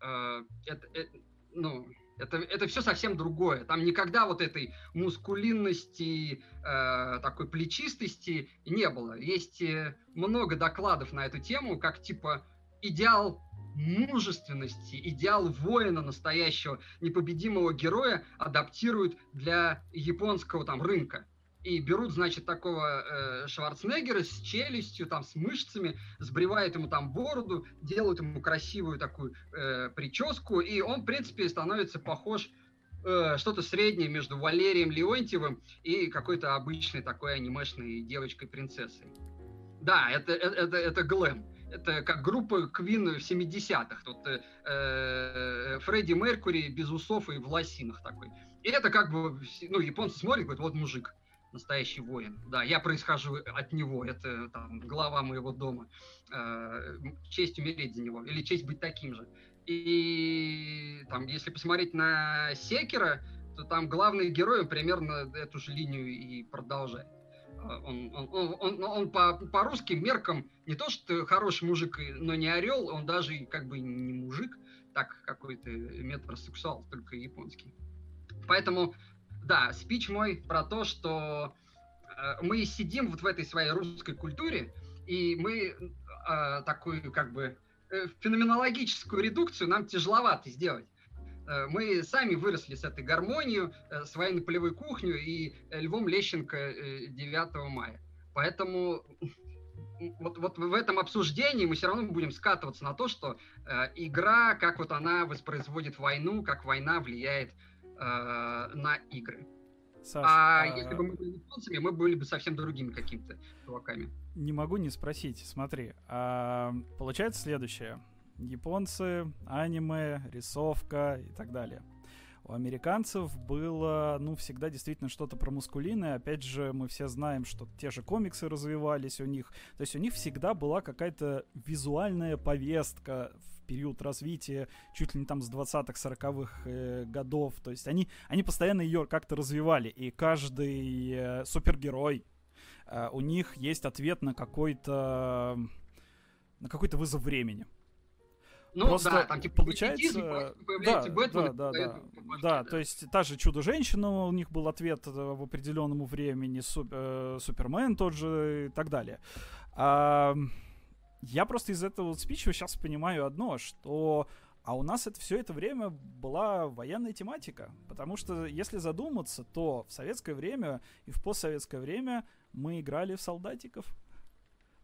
[SPEAKER 6] Э, это, это, ну, это, это все совсем другое. Там никогда вот этой мускулинности, э, такой плечистости не было. Есть э, много докладов на эту тему, как типа идеал мужественности, идеал воина настоящего, непобедимого героя адаптируют для японского там рынка и берут, значит, такого э, Шварценеггера с челюстью, там, с мышцами, сбривают ему там бороду, делают ему красивую такую э, прическу, и он, в принципе, становится похож э, что-то среднее между Валерием Леонтьевым и какой-то обычной такой анимешной девочкой-принцессой. Да, это, это, это, это глэм. Это как группа Квин в 70-х. Тут э, э, Фредди Меркури без усов и в лосинах такой И это как бы, ну, японцы смотрят, говорят, вот мужик, настоящий воин. Да, я происхожу от него, это там, глава моего дома. Э, честь умереть за него, или честь быть таким же. И там, если посмотреть на Секера, то там главный герой примерно эту же линию и продолжает. Э, он, он, он, он, он по, по русским меркам не то, что хороший мужик, но не орел, он даже как бы не мужик, так какой-то метросексуал, только японский. Поэтому да, спич мой про то, что э, мы сидим вот в этой своей русской культуре, и мы э, такую как бы э, феноменологическую редукцию нам тяжеловато сделать. Э, мы сами выросли с этой гармонией, э, с полевой кухней и Львом Лещенко 9 мая. Поэтому вот, вот в этом обсуждении мы все равно будем скатываться на то, что э, игра, как вот она воспроизводит войну, как война влияет э, на игры. Саш, а, а если бы мы были японцами, мы были бы совсем другими какими-то чуваками.
[SPEAKER 8] Не могу не спросить. Смотри, а, получается следующее. Японцы, аниме, рисовка и так далее. У американцев было, ну, всегда действительно что-то про мускулины. Опять же, мы все знаем, что те же комиксы развивались у них. То есть у них всегда была какая-то визуальная повестка период развития чуть ли не там с 20-х, 40-х э, годов. То есть они, они постоянно ее как-то развивали. И каждый э, супергерой, э, у них есть ответ на какой-то на какой-то вызов времени. Ну, Просто да, там типа получается, да, да, да, да, да, то есть та же Чудо-женщина, у них был ответ э, в определенному времени, суп, э, Супермен тот же и так далее. А, я просто из этого вот спича сейчас понимаю одно, что а у нас это все это время была военная тематика. Потому что, если задуматься, то в советское время и в постсоветское время мы играли в солдатиков.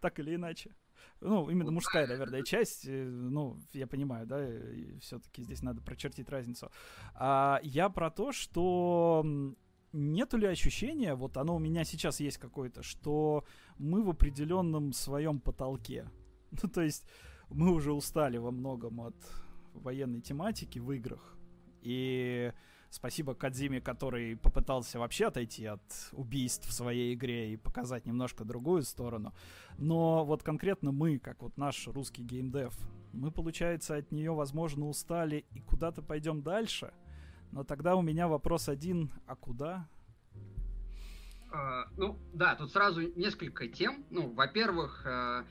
[SPEAKER 8] Так или иначе. Ну, именно мужская, наверное, часть. Э, ну, я понимаю, да, все-таки здесь надо прочертить разницу. А я про то, что нету ли ощущения, вот оно у меня сейчас есть какое-то, что мы в определенном своем потолке. Ну, то есть мы уже устали во многом от военной тематики в играх. И спасибо Кадзиме, который попытался вообще отойти от убийств в своей игре и показать немножко другую сторону. Но вот конкретно мы, как вот наш русский геймдев, мы, получается, от нее, возможно, устали и куда-то пойдем дальше. Но тогда у меня вопрос один, а куда?
[SPEAKER 6] Uh, ну, да, тут сразу несколько тем. Ну, во-первых, Э,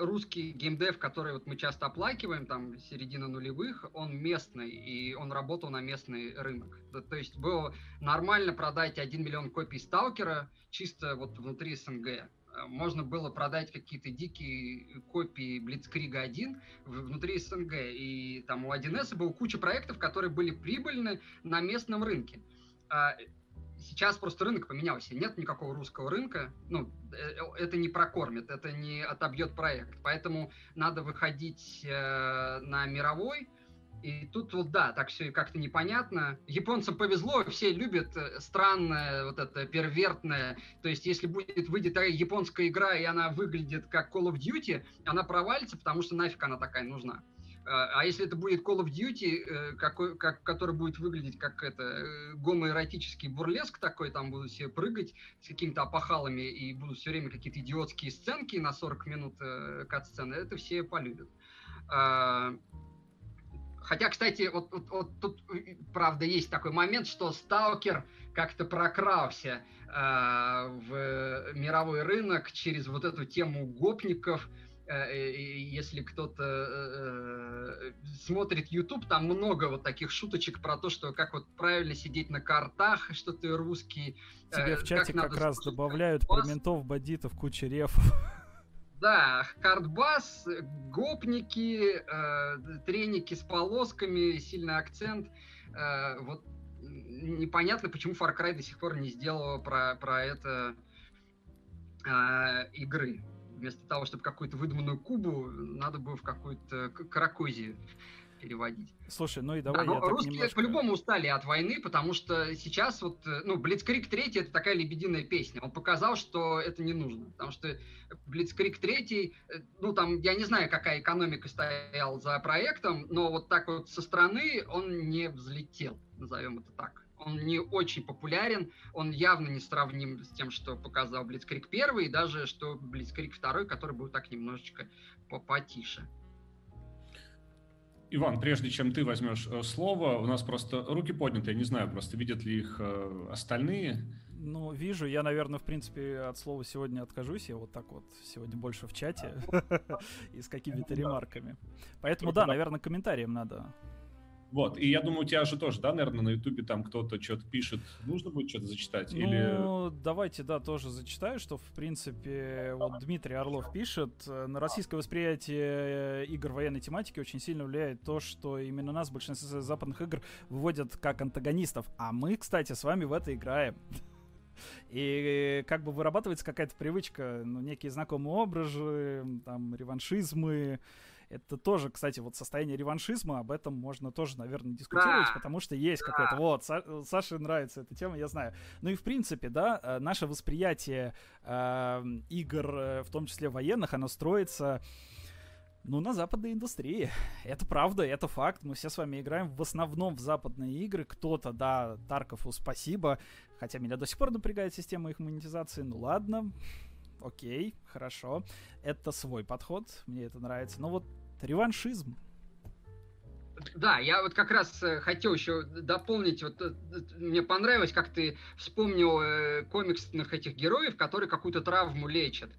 [SPEAKER 6] русский геймдев, который вот мы часто оплакиваем, там, середина нулевых, он местный, и он работал на местный рынок. То есть было нормально продать 1 миллион копий Сталкера чисто вот внутри СНГ. Э, можно было продать какие-то дикие копии Блицкрига 1 внутри СНГ. И там у 1С было куча проектов, которые были прибыльны на местном рынке. Сейчас просто рынок поменялся. Нет никакого русского рынка. Ну, э, это не прокормит, это не отобьет проект. Поэтому надо выходить э, на мировой. И тут вот да, так все как-то непонятно. Японцам повезло, все любят э, странное, вот это первертное. То есть, если будет выйдет японская игра, и она выглядит как Call of Duty, она провалится, потому что нафиг она такая нужна. А, а если это будет Call of Duty, э, какой, как, который будет выглядеть как это э, гомоэротический бурлеск такой, там будут все прыгать с какими-то опахалами и будут все время какие-то идиотские сценки на 40 минут э, кат-сцены, это все полюбят. А, хотя, кстати, вот, вот, вот тут, правда, есть такой момент, что Сталкер как-то прокрался э, в мировой рынок через вот эту тему гопников, Э, если кто-то э, смотрит YouTube, там много вот таких шуточек про то, что как вот правильно сидеть на картах, что ты русский.
[SPEAKER 8] Тебе в чате как, как раз добавляют про ментов, бандитов, кучерев.
[SPEAKER 6] Да, хардбас, гопники, э, треники с полосками, сильный акцент. Э, вот непонятно, почему Far Cry до сих пор не сделала про, про это э, игры вместо того, чтобы какую-то выдуманную Кубу, надо было в какую-то Каракозию переводить.
[SPEAKER 8] Слушай, ну и давай
[SPEAKER 6] да, я русские немножко... по-любому устали от войны, потому что сейчас вот, э, ну, Блицкрик 3 это такая лебединая песня. Он показал, что это не нужно, потому что Блицкрик 3, э, ну, там, я не знаю, какая экономика стояла за проектом, но вот так вот со стороны он не взлетел, назовем это так. Он не очень популярен, он явно не сравним с тем, что показал Blitzkrieg 1, и даже что Blitzkrieg 2, который был так немножечко потише.
[SPEAKER 2] Иван, прежде чем ты возьмешь э, слово, у нас просто руки подняты, я не знаю, просто видят ли их э, остальные.
[SPEAKER 8] Ну, вижу, я, наверное, в принципе, от слова сегодня откажусь. Я вот так вот сегодня больше в чате и с какими-то ремарками. Поэтому, да, наверное, комментариям надо
[SPEAKER 2] вот, и я думаю, у тебя же тоже, да, наверное, на Ютубе там кто-то что-то пишет. Нужно будет что-то зачитать?
[SPEAKER 8] Ну,
[SPEAKER 2] или...
[SPEAKER 8] давайте, да, тоже зачитаю, что, в принципе, вот Дмитрий Орлов пишет, э, на российское восприятие игр военной тематики очень сильно влияет то, что именно нас в большинстве западных игр выводят как антагонистов. А мы, кстати, с вами в это играем. И как бы вырабатывается какая-то привычка, ну, некие знакомые образы, там, реваншизмы, это тоже, кстати, вот состояние реваншизма, об этом можно тоже, наверное, дискутировать, да. потому что есть да. какое-то... Вот, Са- Саше нравится эта тема, я знаю. Ну и, в принципе, да, э, наше восприятие э, игр, в том числе военных, оно строится... Ну, на западной индустрии. Это правда, это факт. Мы все с вами играем в основном в западные игры. Кто-то, да, Таркову спасибо. Хотя меня до сих пор напрягает система их монетизации. Ну ладно, окей, хорошо. Это свой подход, мне это нравится. Но вот реваншизм.
[SPEAKER 6] Да, я вот как раз э, хотел еще дополнить, вот э, мне понравилось, как ты вспомнил э, комиксных этих героев, которые какую-то травму лечат.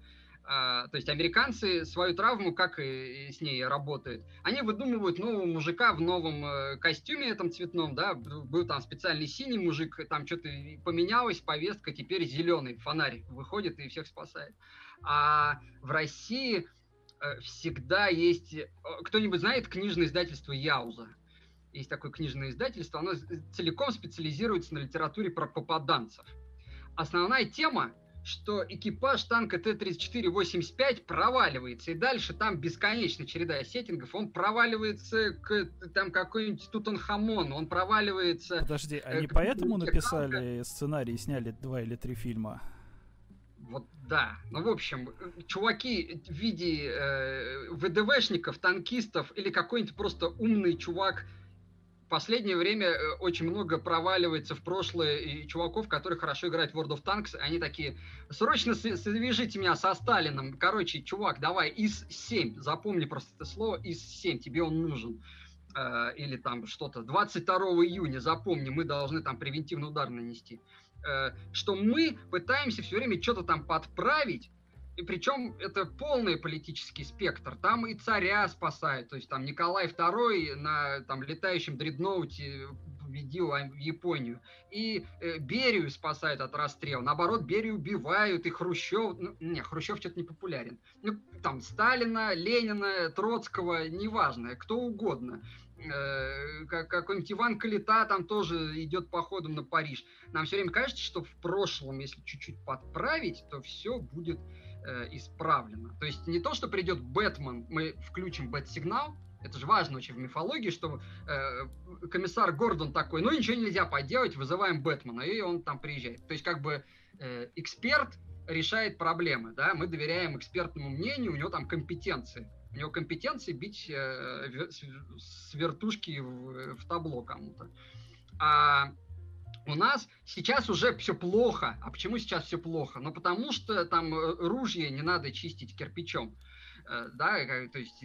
[SPEAKER 6] А, то есть американцы свою травму как и, с ней работают. Они выдумывают нового мужика в новом костюме этом цветном, да, был там специальный синий мужик, там что-то поменялось, повестка, теперь зеленый фонарь выходит и всех спасает. А в России всегда есть... Э, кто-нибудь знает книжное издательство Яуза? Есть такое книжное издательство, оно целиком специализируется на литературе про попаданцев. Основная тема, что экипаж танка Т-34-85 проваливается, и дальше там бесконечная череда сеттингов, он проваливается к там какой-нибудь Тутанхамон, он проваливается...
[SPEAKER 8] Подожди, они поэтому написали сценарий и сняли два или три фильма?
[SPEAKER 6] Вот да. Ну, в общем, чуваки в виде э, ВДВшников, танкистов или какой-нибудь просто умный чувак в последнее время э, очень много проваливается в прошлое и чуваков, которые хорошо играют в World of Tanks. Они такие, срочно свяжите меня со Сталином. Короче, чувак, давай, ИС-7. Запомни просто это слово, ИС-7, тебе он нужен. Э, или там что-то. 22 июня, запомни, мы должны там превентивный удар нанести. Э, что мы пытаемся все время что-то там подправить, и причем это полный политический спектр. Там и царя спасают. То есть там Николай II на там, летающем дредноуте победил Японию. И э, Берию спасают от расстрела. Наоборот, Берию убивают, и Хрущев... Ну, не, Хрущев что-то не популярен. Ну, там Сталина, Ленина, Троцкого, неважно, кто угодно. Э, какой-нибудь Иван Калита там тоже идет походом на Париж. Нам все время кажется, что в прошлом, если чуть-чуть подправить, то все будет э, исправлено. То есть не то, что придет Бэтмен, мы включим бэт-сигнал, это же важно очень в мифологии, что э, комиссар Гордон такой, ну ничего нельзя поделать, вызываем Бэтмена, и он там приезжает. То есть как бы э, эксперт решает проблемы, да, мы доверяем экспертному мнению, у него там компетенции. У него компетенции бить э, с вертушки в, в табло кому-то. А у нас сейчас уже все плохо. А почему сейчас все плохо? Ну, потому что там э, ружье не надо чистить кирпичом. Э, да, то есть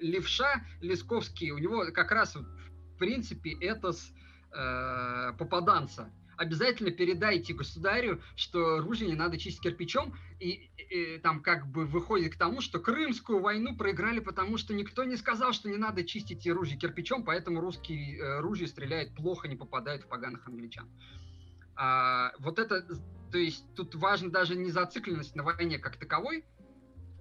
[SPEAKER 6] левша Лесковский, у него как раз в принципе это с э, попаданца обязательно передайте государю, что ружье не надо чистить кирпичом, и, и там как бы выходит к тому, что Крымскую войну проиграли, потому что никто не сказал, что не надо чистить ружья кирпичом, поэтому русские э, ружья стреляют плохо, не попадают в поганых англичан. А, вот это, то есть тут важно даже не зацикленность на войне как таковой,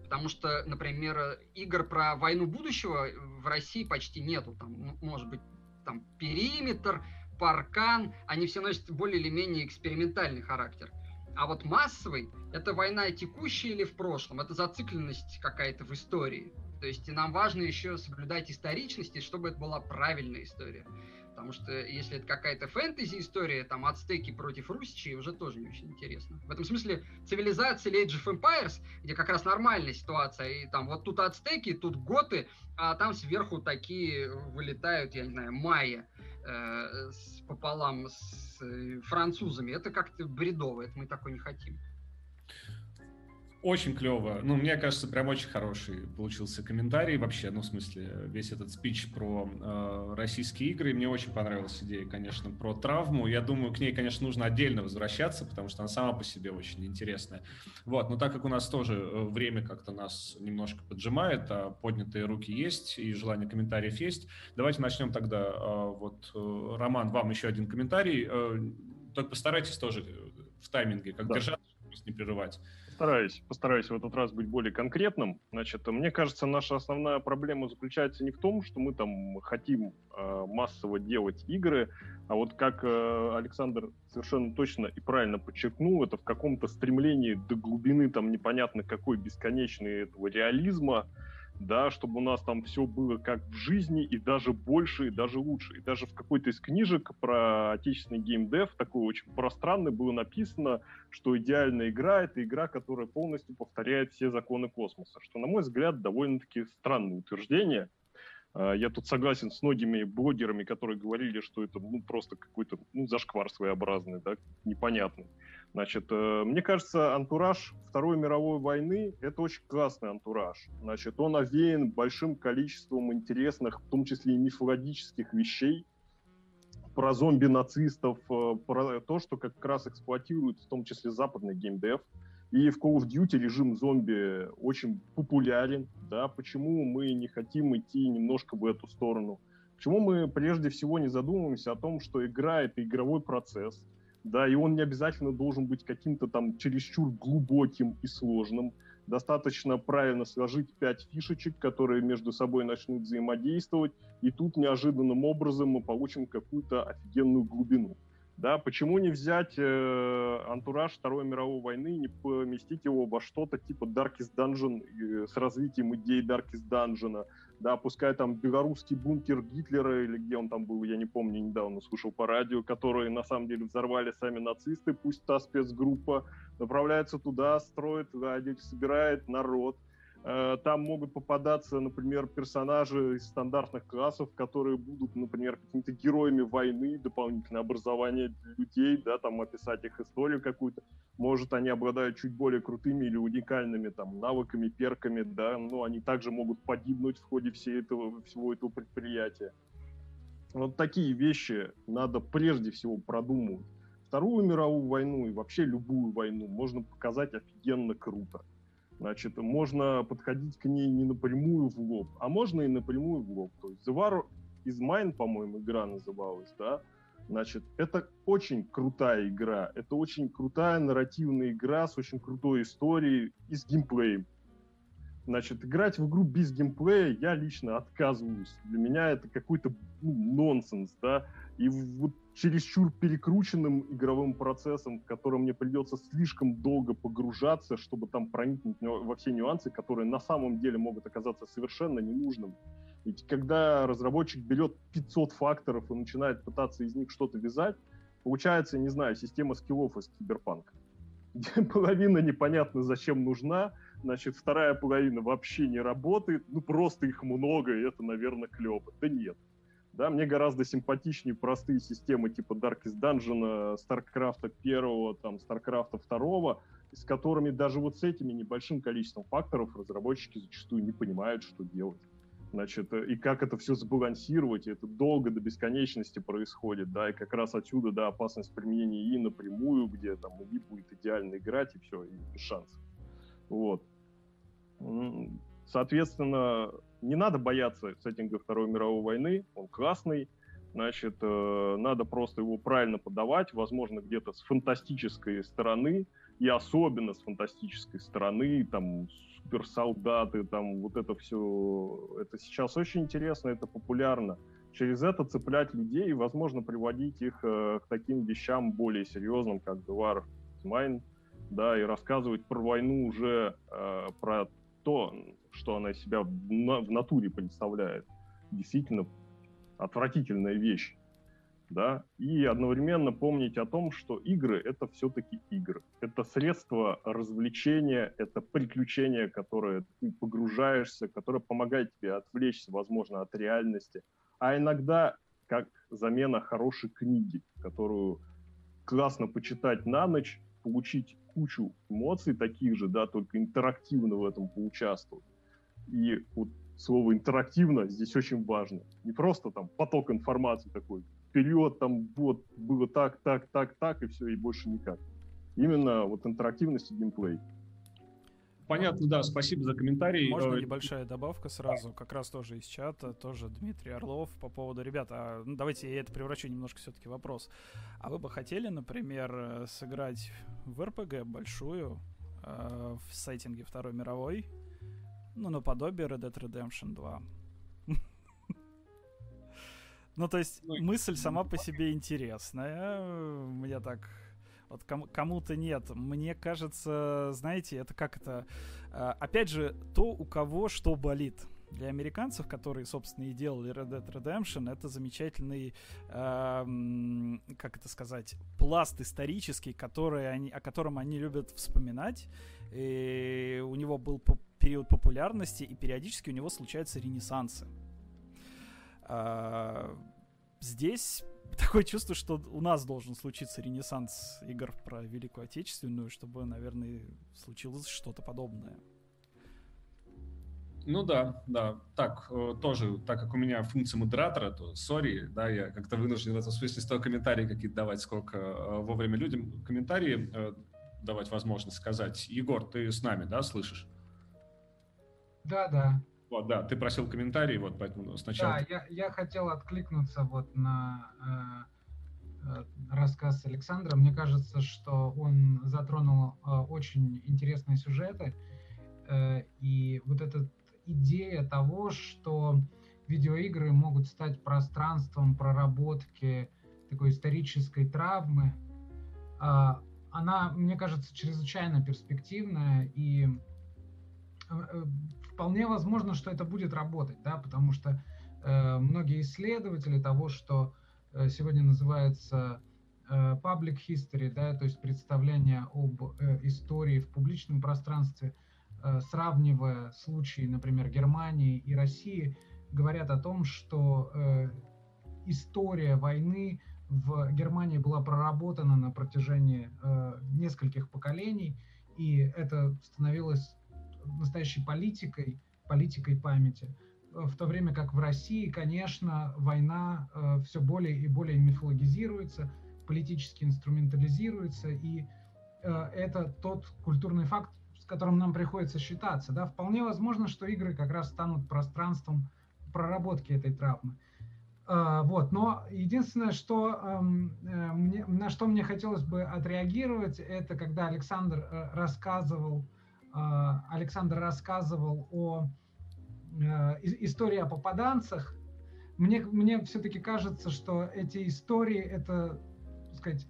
[SPEAKER 6] потому что, например, игр про войну будущего в России почти нету, там, может быть, там периметр, паркан, они все носят более или менее экспериментальный характер. А вот массовый – это война текущая или в прошлом, это зацикленность какая-то в истории. То есть нам важно еще соблюдать историчность, чтобы это была правильная история. Потому что если это какая-то фэнтези-история, там, ацтеки против русичей, уже тоже не очень интересно. В этом смысле цивилизация Age of Empires, где как раз нормальная ситуация, и там вот тут ацтеки, тут готы, а там сверху такие вылетают, я не знаю, майя э, с, пополам с э, французами, это как-то бредово, это мы такой не хотим.
[SPEAKER 2] Очень клево. Ну, мне кажется, прям очень хороший получился комментарий вообще. Ну, в смысле, весь этот спич про э, российские игры. Мне очень понравилась идея, конечно, про травму. Я думаю, к ней, конечно, нужно отдельно возвращаться, потому что она сама по себе очень интересная. Вот, но так как у нас тоже э, время как-то нас немножко поджимает, а поднятые руки есть и желание комментариев есть, давайте начнем тогда. Э, вот, э, Роман, вам еще один комментарий. Э, только постарайтесь тоже в тайминге, как да. держаться, не прерывать.
[SPEAKER 5] Постараюсь, постараюсь в этот раз быть более конкретным. Значит, мне кажется, наша основная проблема заключается не в том, что мы там хотим э, массово делать игры, а вот как э, Александр совершенно точно и правильно подчеркнул, это в каком-то стремлении до глубины там непонятно какой бесконечной этого реализма, да, чтобы у нас там все было как в жизни, и даже больше, и даже лучше. И даже в какой-то из книжек про отечественный геймдев, такой очень пространный, было написано, что идеальная игра — это игра, которая полностью повторяет все законы космоса, что, на мой взгляд, довольно-таки странное утверждение. А, я тут согласен с многими блогерами, которые говорили, что это ну, просто какой-то ну, зашквар своеобразный, да, непонятный. Значит, э, мне кажется, антураж Второй мировой войны – это очень классный антураж. Значит, он овеян большим количеством интересных, в том числе и мифологических вещей, про зомби-нацистов, э, про то, что как раз эксплуатирует в том числе западный геймдев. И в Call of Duty режим зомби очень популярен. Да? Почему мы не хотим идти немножко в эту сторону? Почему мы прежде всего не задумываемся о том, что игра — это игровой процесс, да, и он не обязательно должен быть каким-то там чересчур глубоким и сложным. Достаточно правильно сложить пять фишечек, которые между собой начнут взаимодействовать, и тут неожиданным образом мы получим какую-то офигенную глубину. Да, почему не взять э, антураж Второй мировой войны и не поместить его во что-то типа Darkest Dungeon э, с развитием идей Darkest Dungeon, да, пускай там белорусский бункер Гитлера или где он там был, я не помню, недавно слушал по радио, которые на самом деле взорвали сами нацисты, пусть та спецгруппа направляется туда, строит, да, собирает народ, там могут попадаться, например, персонажи из стандартных классов, которые будут, например, какими-то героями войны, дополнительное образование людей, да, там описать их историю какую-то. Может, они обладают чуть более крутыми или уникальными там навыками, перками, да, но они также могут погибнуть в ходе всей этого, всего этого предприятия. Вот такие вещи надо прежде всего продумывать. Вторую мировую войну и вообще любую войну можно показать офигенно круто. Значит, можно подходить к ней не напрямую в лоб, а можно и напрямую в лоб. То есть The War is Mine, по-моему, игра называлась, да? Значит, это очень крутая игра. Это очень крутая нарративная игра с очень крутой историей и с геймплеем. Значит, играть в игру без геймплея я лично отказываюсь. Для меня это какой-то ну, нонсенс, да. И вот чересчур перекрученным игровым процессом, в котором мне придется слишком долго погружаться, чтобы там проникнуть во все нюансы, которые на самом деле могут оказаться совершенно ненужными. Ведь когда разработчик берет 500 факторов и начинает пытаться из них что-то вязать, получается, не знаю, система скиллов из киберпанка. Половина непонятно зачем нужна, значит, вторая половина вообще не работает, ну просто их много, и это, наверное, клево. Да нет. Да, мне гораздо симпатичнее простые системы типа Darkest Dungeon, StarCraft 1, там, StarCraft 2, с которыми даже вот с этими небольшим количеством факторов разработчики зачастую не понимают, что делать. Значит, и как это все сбалансировать, и это долго до бесконечности происходит, да, и как раз отсюда, да, опасность применения и напрямую, где там и будет идеально играть, и все, и без шансов. Вот. Соответственно, не надо бояться сеттинга Второй мировой войны, он классный, значит, э, надо просто его правильно подавать, возможно, где-то с фантастической стороны, и особенно с фантастической стороны, там, суперсолдаты, там, вот это все, это сейчас очень интересно, это популярно. Через это цеплять людей и, возможно, приводить их э, к таким вещам более серьезным, как War Mine, да, и рассказывать про войну уже, э, про то, что она из себя в, натуре представляет. Действительно отвратительная вещь. Да? И одновременно помнить о том, что игры — это все-таки игры. Это средство развлечения, это приключение, которое ты погружаешься, которое помогает тебе отвлечься, возможно, от реальности. А иногда как замена хорошей книги, которую классно почитать на ночь, получить кучу эмоций таких же, да, только интерактивно в этом поучаствовать. И вот слово интерактивно здесь очень важно. Не просто там поток информации такой, вперед, там вот было так, так, так, так, и все, и больше никак. Именно вот интерактивность и геймплей.
[SPEAKER 2] Понятно, да, спасибо за комментарий.
[SPEAKER 8] Можно э, небольшая добавка сразу, как раз тоже из чата, тоже Дмитрий Орлов по поводу, ребята, а, ну, давайте я это превращу немножко все-таки вопрос. А вы бы хотели, например, э, сыграть в РПГ большую э, в сеттинге Второй мировой, ну, наподобие Red Dead Redemption 2? Ну, то есть, ну, мысль сама по себе интересная. Мне так вот кому- кому-то нет. Мне кажется, знаете, это как это... Э, опять же, то, у кого что болит. Для американцев, которые, собственно, и делали Red Dead Redemption, это замечательный, э, как это сказать, пласт исторический, который они, о котором они любят вспоминать. И у него был период популярности, и периодически у него случаются ренессансы. Э, здесь такое чувство, что у нас должен случиться ренессанс игр про Великую Отечественную, чтобы, наверное, случилось что-то подобное.
[SPEAKER 2] Ну да, да. Так, э, тоже, так как у меня функция модератора, то сори, да, я как-то вынужден в этом смысле стал комментарии какие-то давать, сколько э, вовремя людям комментарии э, давать возможность сказать. Егор, ты с нами, да, слышишь?
[SPEAKER 3] Да, да.
[SPEAKER 2] Вот, да, ты просил комментарий, вот поэтому сначала...
[SPEAKER 3] Да, я, я хотел откликнуться вот на э, э, рассказ Александра. Мне кажется, что он затронул э, очень интересные сюжеты. Э, и вот эта идея того, что видеоигры могут стать пространством проработки такой исторической травмы, э, она, мне кажется, чрезвычайно перспективная и э, э, вполне возможно, что это будет работать, да, потому что э, многие исследователи того, что э, сегодня называется э, public history, да, то есть представление об э, истории в публичном пространстве, э, сравнивая случаи, например, Германии и России, говорят о том, что э, история войны в Германии была проработана на протяжении э, нескольких поколений, и это становилось настоящей политикой, политикой памяти. В то время как в России, конечно, война э, все более и более мифологизируется, политически инструментализируется, и э, это тот культурный факт, с которым нам приходится считаться. Да? Вполне возможно, что игры как раз станут пространством проработки этой травмы. Uh, вот, но единственное, что um, uh, мне, на что мне хотелось бы отреагировать, это когда Александр uh, рассказывал а, Александр рассказывал о э, истории о попаданцах, мне, мне все-таки кажется, что эти истории, это, так сказать,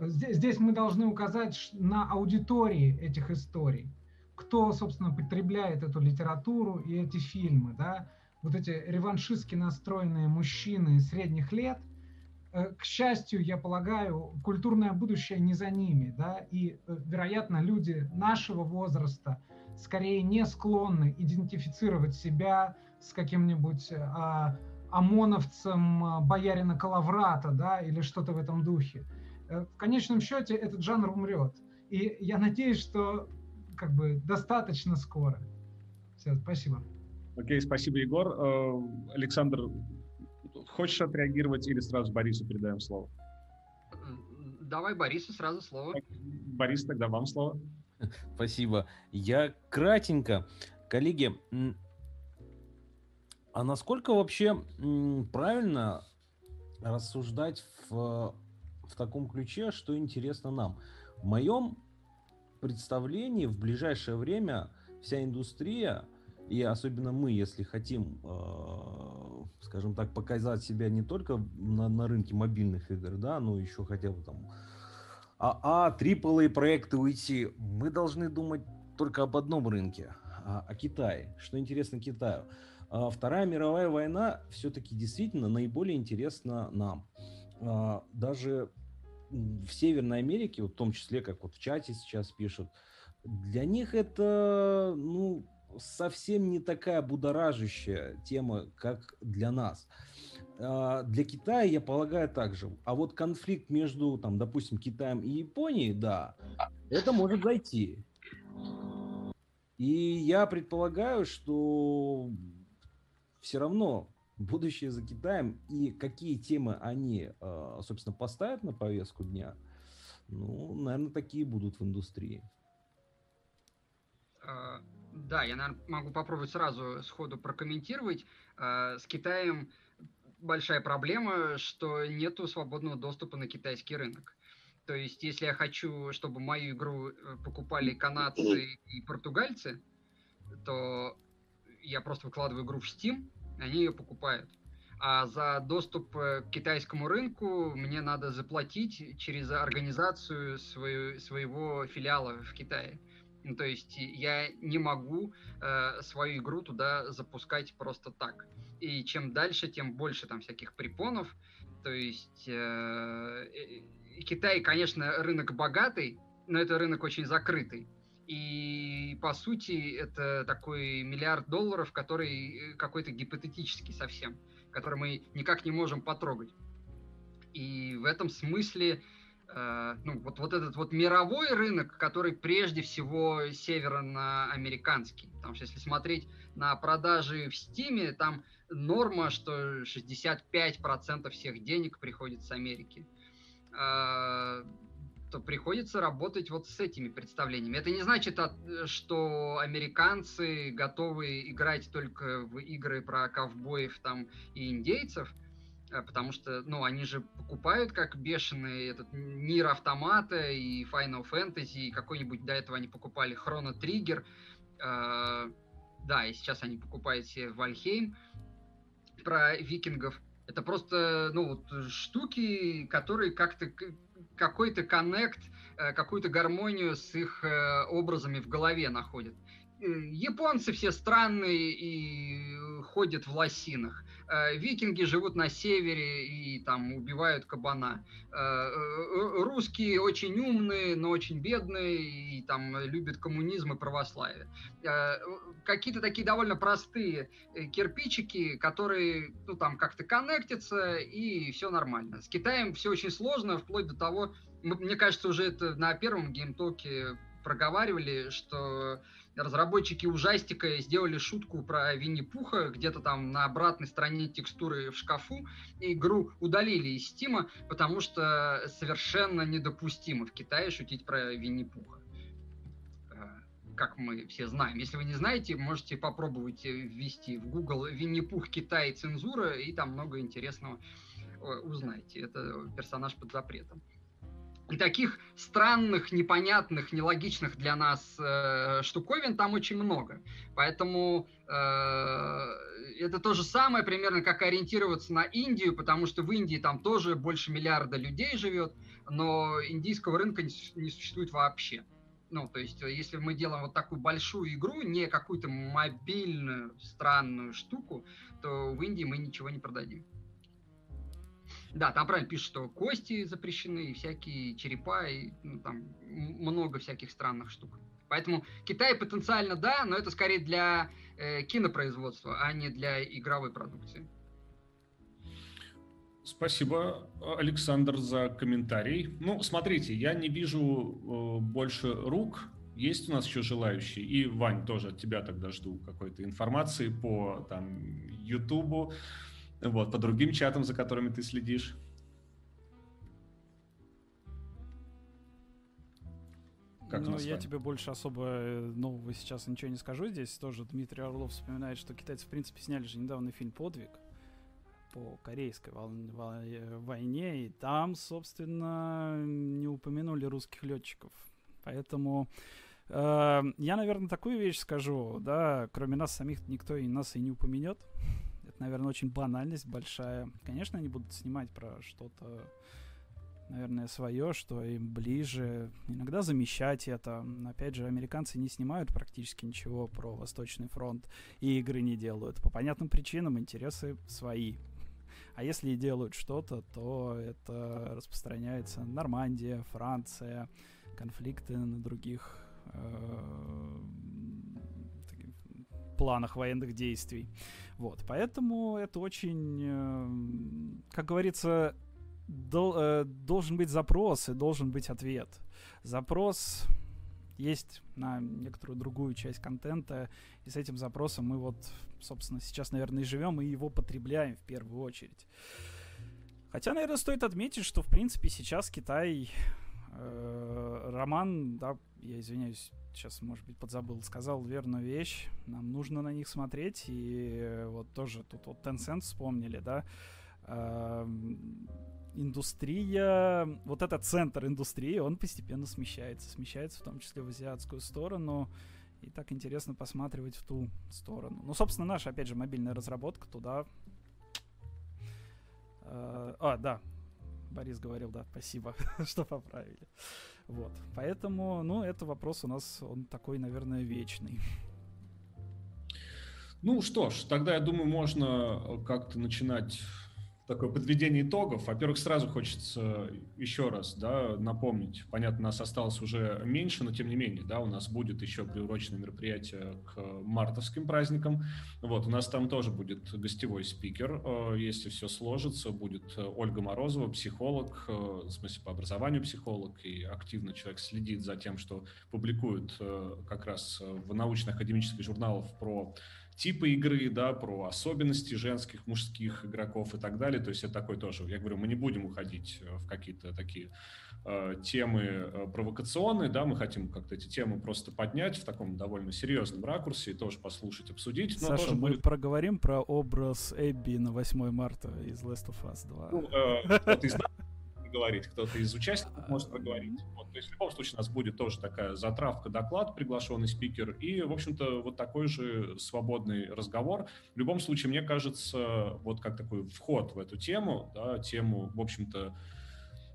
[SPEAKER 3] здесь, здесь мы должны указать на аудитории этих историй, кто, собственно, потребляет эту литературу и эти фильмы, да, вот эти реваншистски настроенные мужчины средних лет – Э, к счастью, я полагаю, культурное будущее не за ними, да, и, э, вероятно, люди нашего возраста скорее не склонны идентифицировать себя с каким-нибудь а, ОМОНовцем боярина Калаврата, да, или что-то в этом духе. В конечном счете этот жанр умрет. И я надеюсь, что как бы достаточно скоро. Все, спасибо.
[SPEAKER 2] Окей, спасибо, Егор. Александр, Хочешь отреагировать или сразу Борису передаем слово?
[SPEAKER 6] Давай Борису сразу слово.
[SPEAKER 2] Борис, тогда вам слово.
[SPEAKER 7] Спасибо. Я кратенько. Коллеги, а насколько вообще правильно рассуждать в, в таком ключе, что интересно нам? В моем представлении в ближайшее время вся индустрия, и особенно мы, если хотим э, скажем так, показать себя не только на, на рынке мобильных игр, да, но еще хотя бы там а, а AAA проекты уйти, мы должны думать только об одном рынке, о, о Китае. Что интересно Китаю? А Вторая мировая война все-таки действительно наиболее интересна нам. А, даже в Северной Америке, в том числе, как вот в чате сейчас пишут, для них это, ну, совсем не такая будоражащая тема, как для нас. А, для Китая, я полагаю, также. А вот конфликт между, там, допустим, Китаем и Японией, да, это может зайти. И я предполагаю, что все равно будущее за Китаем и какие темы они, а, собственно, поставят на повестку дня, ну, наверное, такие будут в индустрии.
[SPEAKER 6] Да, я, наверное, могу попробовать сразу сходу прокомментировать. А, с Китаем большая проблема, что нету свободного доступа на китайский рынок. То есть, если я хочу, чтобы мою игру э, покупали канадцы и португальцы, то я просто выкладываю игру в Steam, они ее покупают. А за доступ э, к китайскому рынку мне надо заплатить через организацию свою, своего филиала в Китае. Ну, то есть я не могу э, свою игру туда запускать просто так. И чем дальше, тем больше там всяких препонов. То есть э, э, Китай, конечно, рынок богатый, но это рынок очень закрытый. И по сути это такой миллиард долларов, который какой-то гипотетический совсем, который мы никак не можем потрогать. И в этом смысле ну, вот, вот этот вот мировой рынок, который прежде всего североамериканский. Потому что если смотреть на продажи в Стиме, там норма, что 65% всех денег приходит с Америки. Э, то приходится работать вот с этими представлениями. Это не значит, что американцы готовы играть только в игры про ковбоев там и индейцев, Э, потому что, ну, они же покупают как бешеные этот Нир Автомата и Final Fantasy, и какой-нибудь до этого они покупали Chrono Trigger, э, да, и сейчас они покупают себе Вальхейм про викингов. Это просто, ну, вот штуки, которые как-то какой-то коннект, э, какую-то гармонию с их э, образами в голове находят. Японцы все странные и ходят в лосинах. Э, викинги живут на севере и там убивают кабана. Э, э, русские очень умные, но очень бедные и там любят коммунизм и православие. Какие-то такие довольно простые кирпичики, которые ну там как-то коннектятся и все нормально. С Китаем все очень сложно, вплоть до того, мне кажется, уже это на первом геймтоке проговаривали, что разработчики ужастика сделали шутку про Винни-Пуха где-то там на обратной стороне текстуры в шкафу, игру удалили из Стима, потому что совершенно недопустимо в Китае шутить про Винни-Пуха э, как мы все знаем. Если вы не знаете, можете попробовать ввести в Google Винни-Пух Китай цензура, и там много интересного э, узнаете. Это персонаж под запретом. И таких странных, непонятных, нелогичных для нас э, штуковин там очень много. Поэтому э, это то же самое примерно, как ориентироваться на Индию, потому что в Индии там тоже больше миллиарда людей живет, но индийского рынка не, не существует вообще. Ну, то есть, если мы делаем вот такую большую игру, не какую-то мобильную странную штуку, то в Индии мы ничего не продадим. Да, там правильно пишут, что кости запрещены, и всякие черепа, и ну, там много всяких странных штук. Поэтому Китай потенциально да, но это скорее для э, кинопроизводства, а не для игровой продукции.
[SPEAKER 2] Спасибо, Александр, за комментарий. Ну, смотрите, я не вижу э, больше рук. Есть у нас еще желающие? И, Вань, тоже от тебя тогда жду какой-то информации по там Ютубу, вот, по другим чатам, за которыми ты следишь.
[SPEAKER 8] Как ну, я тебе больше особо э, нового сейчас ничего не скажу. Здесь тоже Дмитрий Орлов вспоминает, что китайцы, в принципе, сняли же недавно фильм «Подвиг» по корейской э, войне, и там, собственно, не упомянули русских летчиков. Поэтому э, я, наверное, такую вещь скажу, да, кроме нас самих никто и нас и не упомянет наверное, очень банальность большая. Конечно, они будут снимать про что-то, наверное, свое, что им ближе. Иногда замещать это. Опять же, американцы не снимают практически ничего про Восточный фронт и игры не делают. По понятным причинам интересы свои. А если и делают что-то, то это распространяется Нормандия, Франция, конфликты на других э, планах военных действий. Вот, поэтому это очень, э, как говорится, дол, э, должен быть запрос и должен быть ответ. Запрос есть на некоторую другую часть контента, и с этим запросом мы вот, собственно, сейчас, наверное, и живем, и его потребляем в первую очередь. Хотя, наверное, стоит отметить, что, в принципе, сейчас Китай... Э, роман, да, я извиняюсь, сейчас, может быть, подзабыл, сказал верную вещь. Нам нужно на них смотреть. И вот тоже тут вот Tencent вспомнили, да. Э, индустрия, вот этот центр индустрии, он постепенно смещается. Смещается в том числе в азиатскую сторону. И так интересно посматривать в ту сторону. Ну, собственно, наша, опять же, мобильная разработка туда... Э, а, да, Борис говорил, да, спасибо, что поправили. Вот, поэтому, ну, это вопрос у нас, он такой, наверное, вечный.
[SPEAKER 2] Ну что ж, тогда, я думаю, можно как-то начинать такое подведение итогов. Во-первых, сразу хочется еще раз да, напомнить. Понятно, нас осталось уже меньше, но тем не менее, да, у нас будет еще приуроченное мероприятие к мартовским праздникам. Вот, у нас там тоже будет гостевой спикер, э, если все сложится. Будет Ольга Морозова, психолог, э, в смысле по образованию психолог, и активно человек следит за тем, что публикует э, как раз в научно-академических журналах про типы игры, да, про особенности женских, мужских игроков и так далее. То есть это такой тоже, я говорю, мы не будем уходить э, в какие-то такие э, темы э, провокационные, да, мы хотим как-то эти темы просто поднять в таком довольно серьезном ракурсе и тоже послушать, обсудить.
[SPEAKER 8] Но Саша, мы будет... проговорим про образ Эбби на 8 марта из Last of Us 2. Ну,
[SPEAKER 2] э, из проговорить, кто-то из участников может проговорить. Вот, то есть в любом случае у нас будет тоже такая затравка, доклад, приглашенный спикер, и, в общем-то, вот такой же свободный разговор. В любом случае, мне кажется, вот как такой вход в эту тему, да, тему, в общем-то,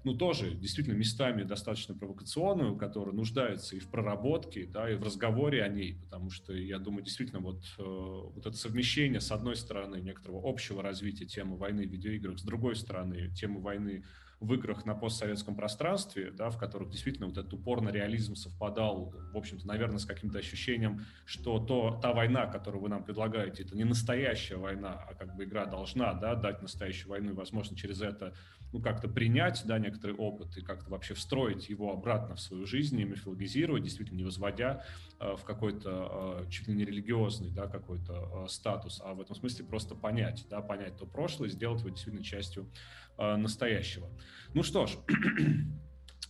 [SPEAKER 2] ну, тоже действительно местами достаточно провокационную, которая нуждается и в проработке, да, и в разговоре о ней, потому что, я думаю, действительно, вот, э, вот это совмещение, с одной стороны, некоторого общего развития темы войны в видеоиграх, с другой стороны, темы войны в играх на постсоветском пространстве, да, в которых действительно вот этот упорный реализм совпадал, в общем-то, наверное, с каким-то ощущением, что то, та война, которую вы нам предлагаете, это не настоящая война, а как бы игра должна да, дать настоящую войну, и, возможно, через это ну, как-то принять да, некоторый опыт и как-то вообще встроить его обратно в свою жизнь и мифологизировать, действительно не возводя э, в какой-то э, чуть ли не религиозный да, какой-то э, статус, а в этом смысле просто понять, да, понять то прошлое, сделать его действительно частью настоящего. Ну что ж,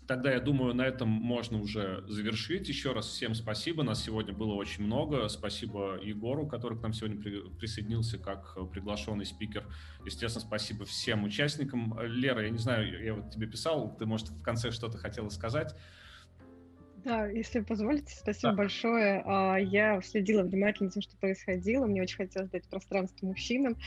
[SPEAKER 2] Тогда, я думаю, на этом можно уже завершить. Еще раз всем спасибо. Нас сегодня было очень много. Спасибо Егору, который к нам сегодня при, присоединился как приглашенный спикер. Естественно, спасибо всем участникам. Лера, я не знаю, я вот тебе писал, ты, может, в конце что-то хотела сказать.
[SPEAKER 1] Да, если позволите, спасибо да. большое. А, я следила внимательно за тем, что происходило. Мне очень хотелось дать пространство мужчинам.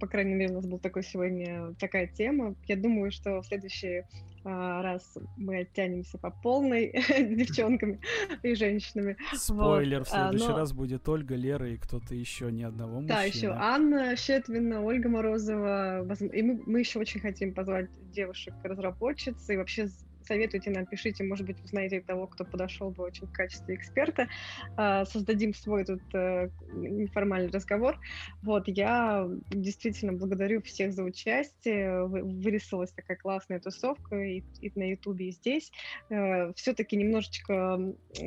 [SPEAKER 1] По крайней мере, у нас была такой сегодня такая тема. Я думаю, что в следующий а, раз мы оттянемся по полной девчонками и женщинами.
[SPEAKER 8] Спойлер, в следующий а, но... раз будет Ольга, Лера и кто-то еще, ни одного мужчины.
[SPEAKER 1] Да, еще Анна Щетвина, Ольга Морозова. И мы, мы еще очень хотим позвать девушек-разработчиц и вообще советуйте нам, пишите, может быть, вы знаете того, кто подошел бы очень в качестве эксперта. А, создадим свой тут э, неформальный разговор. Вот, я действительно благодарю всех за участие. Вырисовалась такая классная тусовка и, и на Ютубе, и здесь. Э, Все-таки немножечко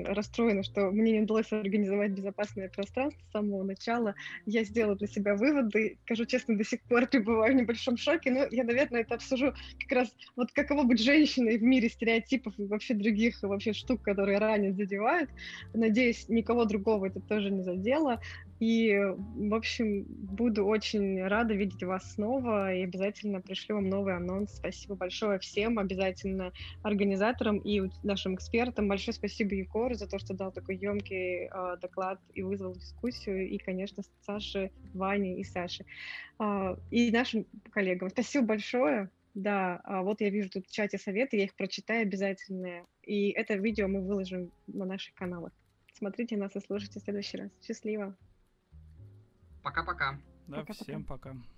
[SPEAKER 1] расстроена, что мне не удалось организовать безопасное пространство с самого начала. Я сделала для себя выводы. Скажу честно, до сих пор пребываю в небольшом шоке, но я, наверное, это обсужу как раз вот каково быть женщиной в мире мире стереотипов и вообще других вообще штук, которые ранят, задевают. Надеюсь, никого другого это тоже не задело. И, в общем, буду очень рада видеть вас снова и обязательно пришлю вам новый анонс. Спасибо большое всем, обязательно организаторам и нашим экспертам. Большое спасибо Егору за то, что дал такой емкий э, доклад и вызвал дискуссию. И, конечно, Саше, Ване и Саше. Э, и нашим коллегам. Спасибо большое. Да, а вот я вижу тут в чате советы, я их прочитаю обязательно. И это видео мы выложим на наших каналах. Смотрите нас и слушайте в следующий раз. Счастливо.
[SPEAKER 6] Пока-пока.
[SPEAKER 8] Да, пока, всем пока. пока.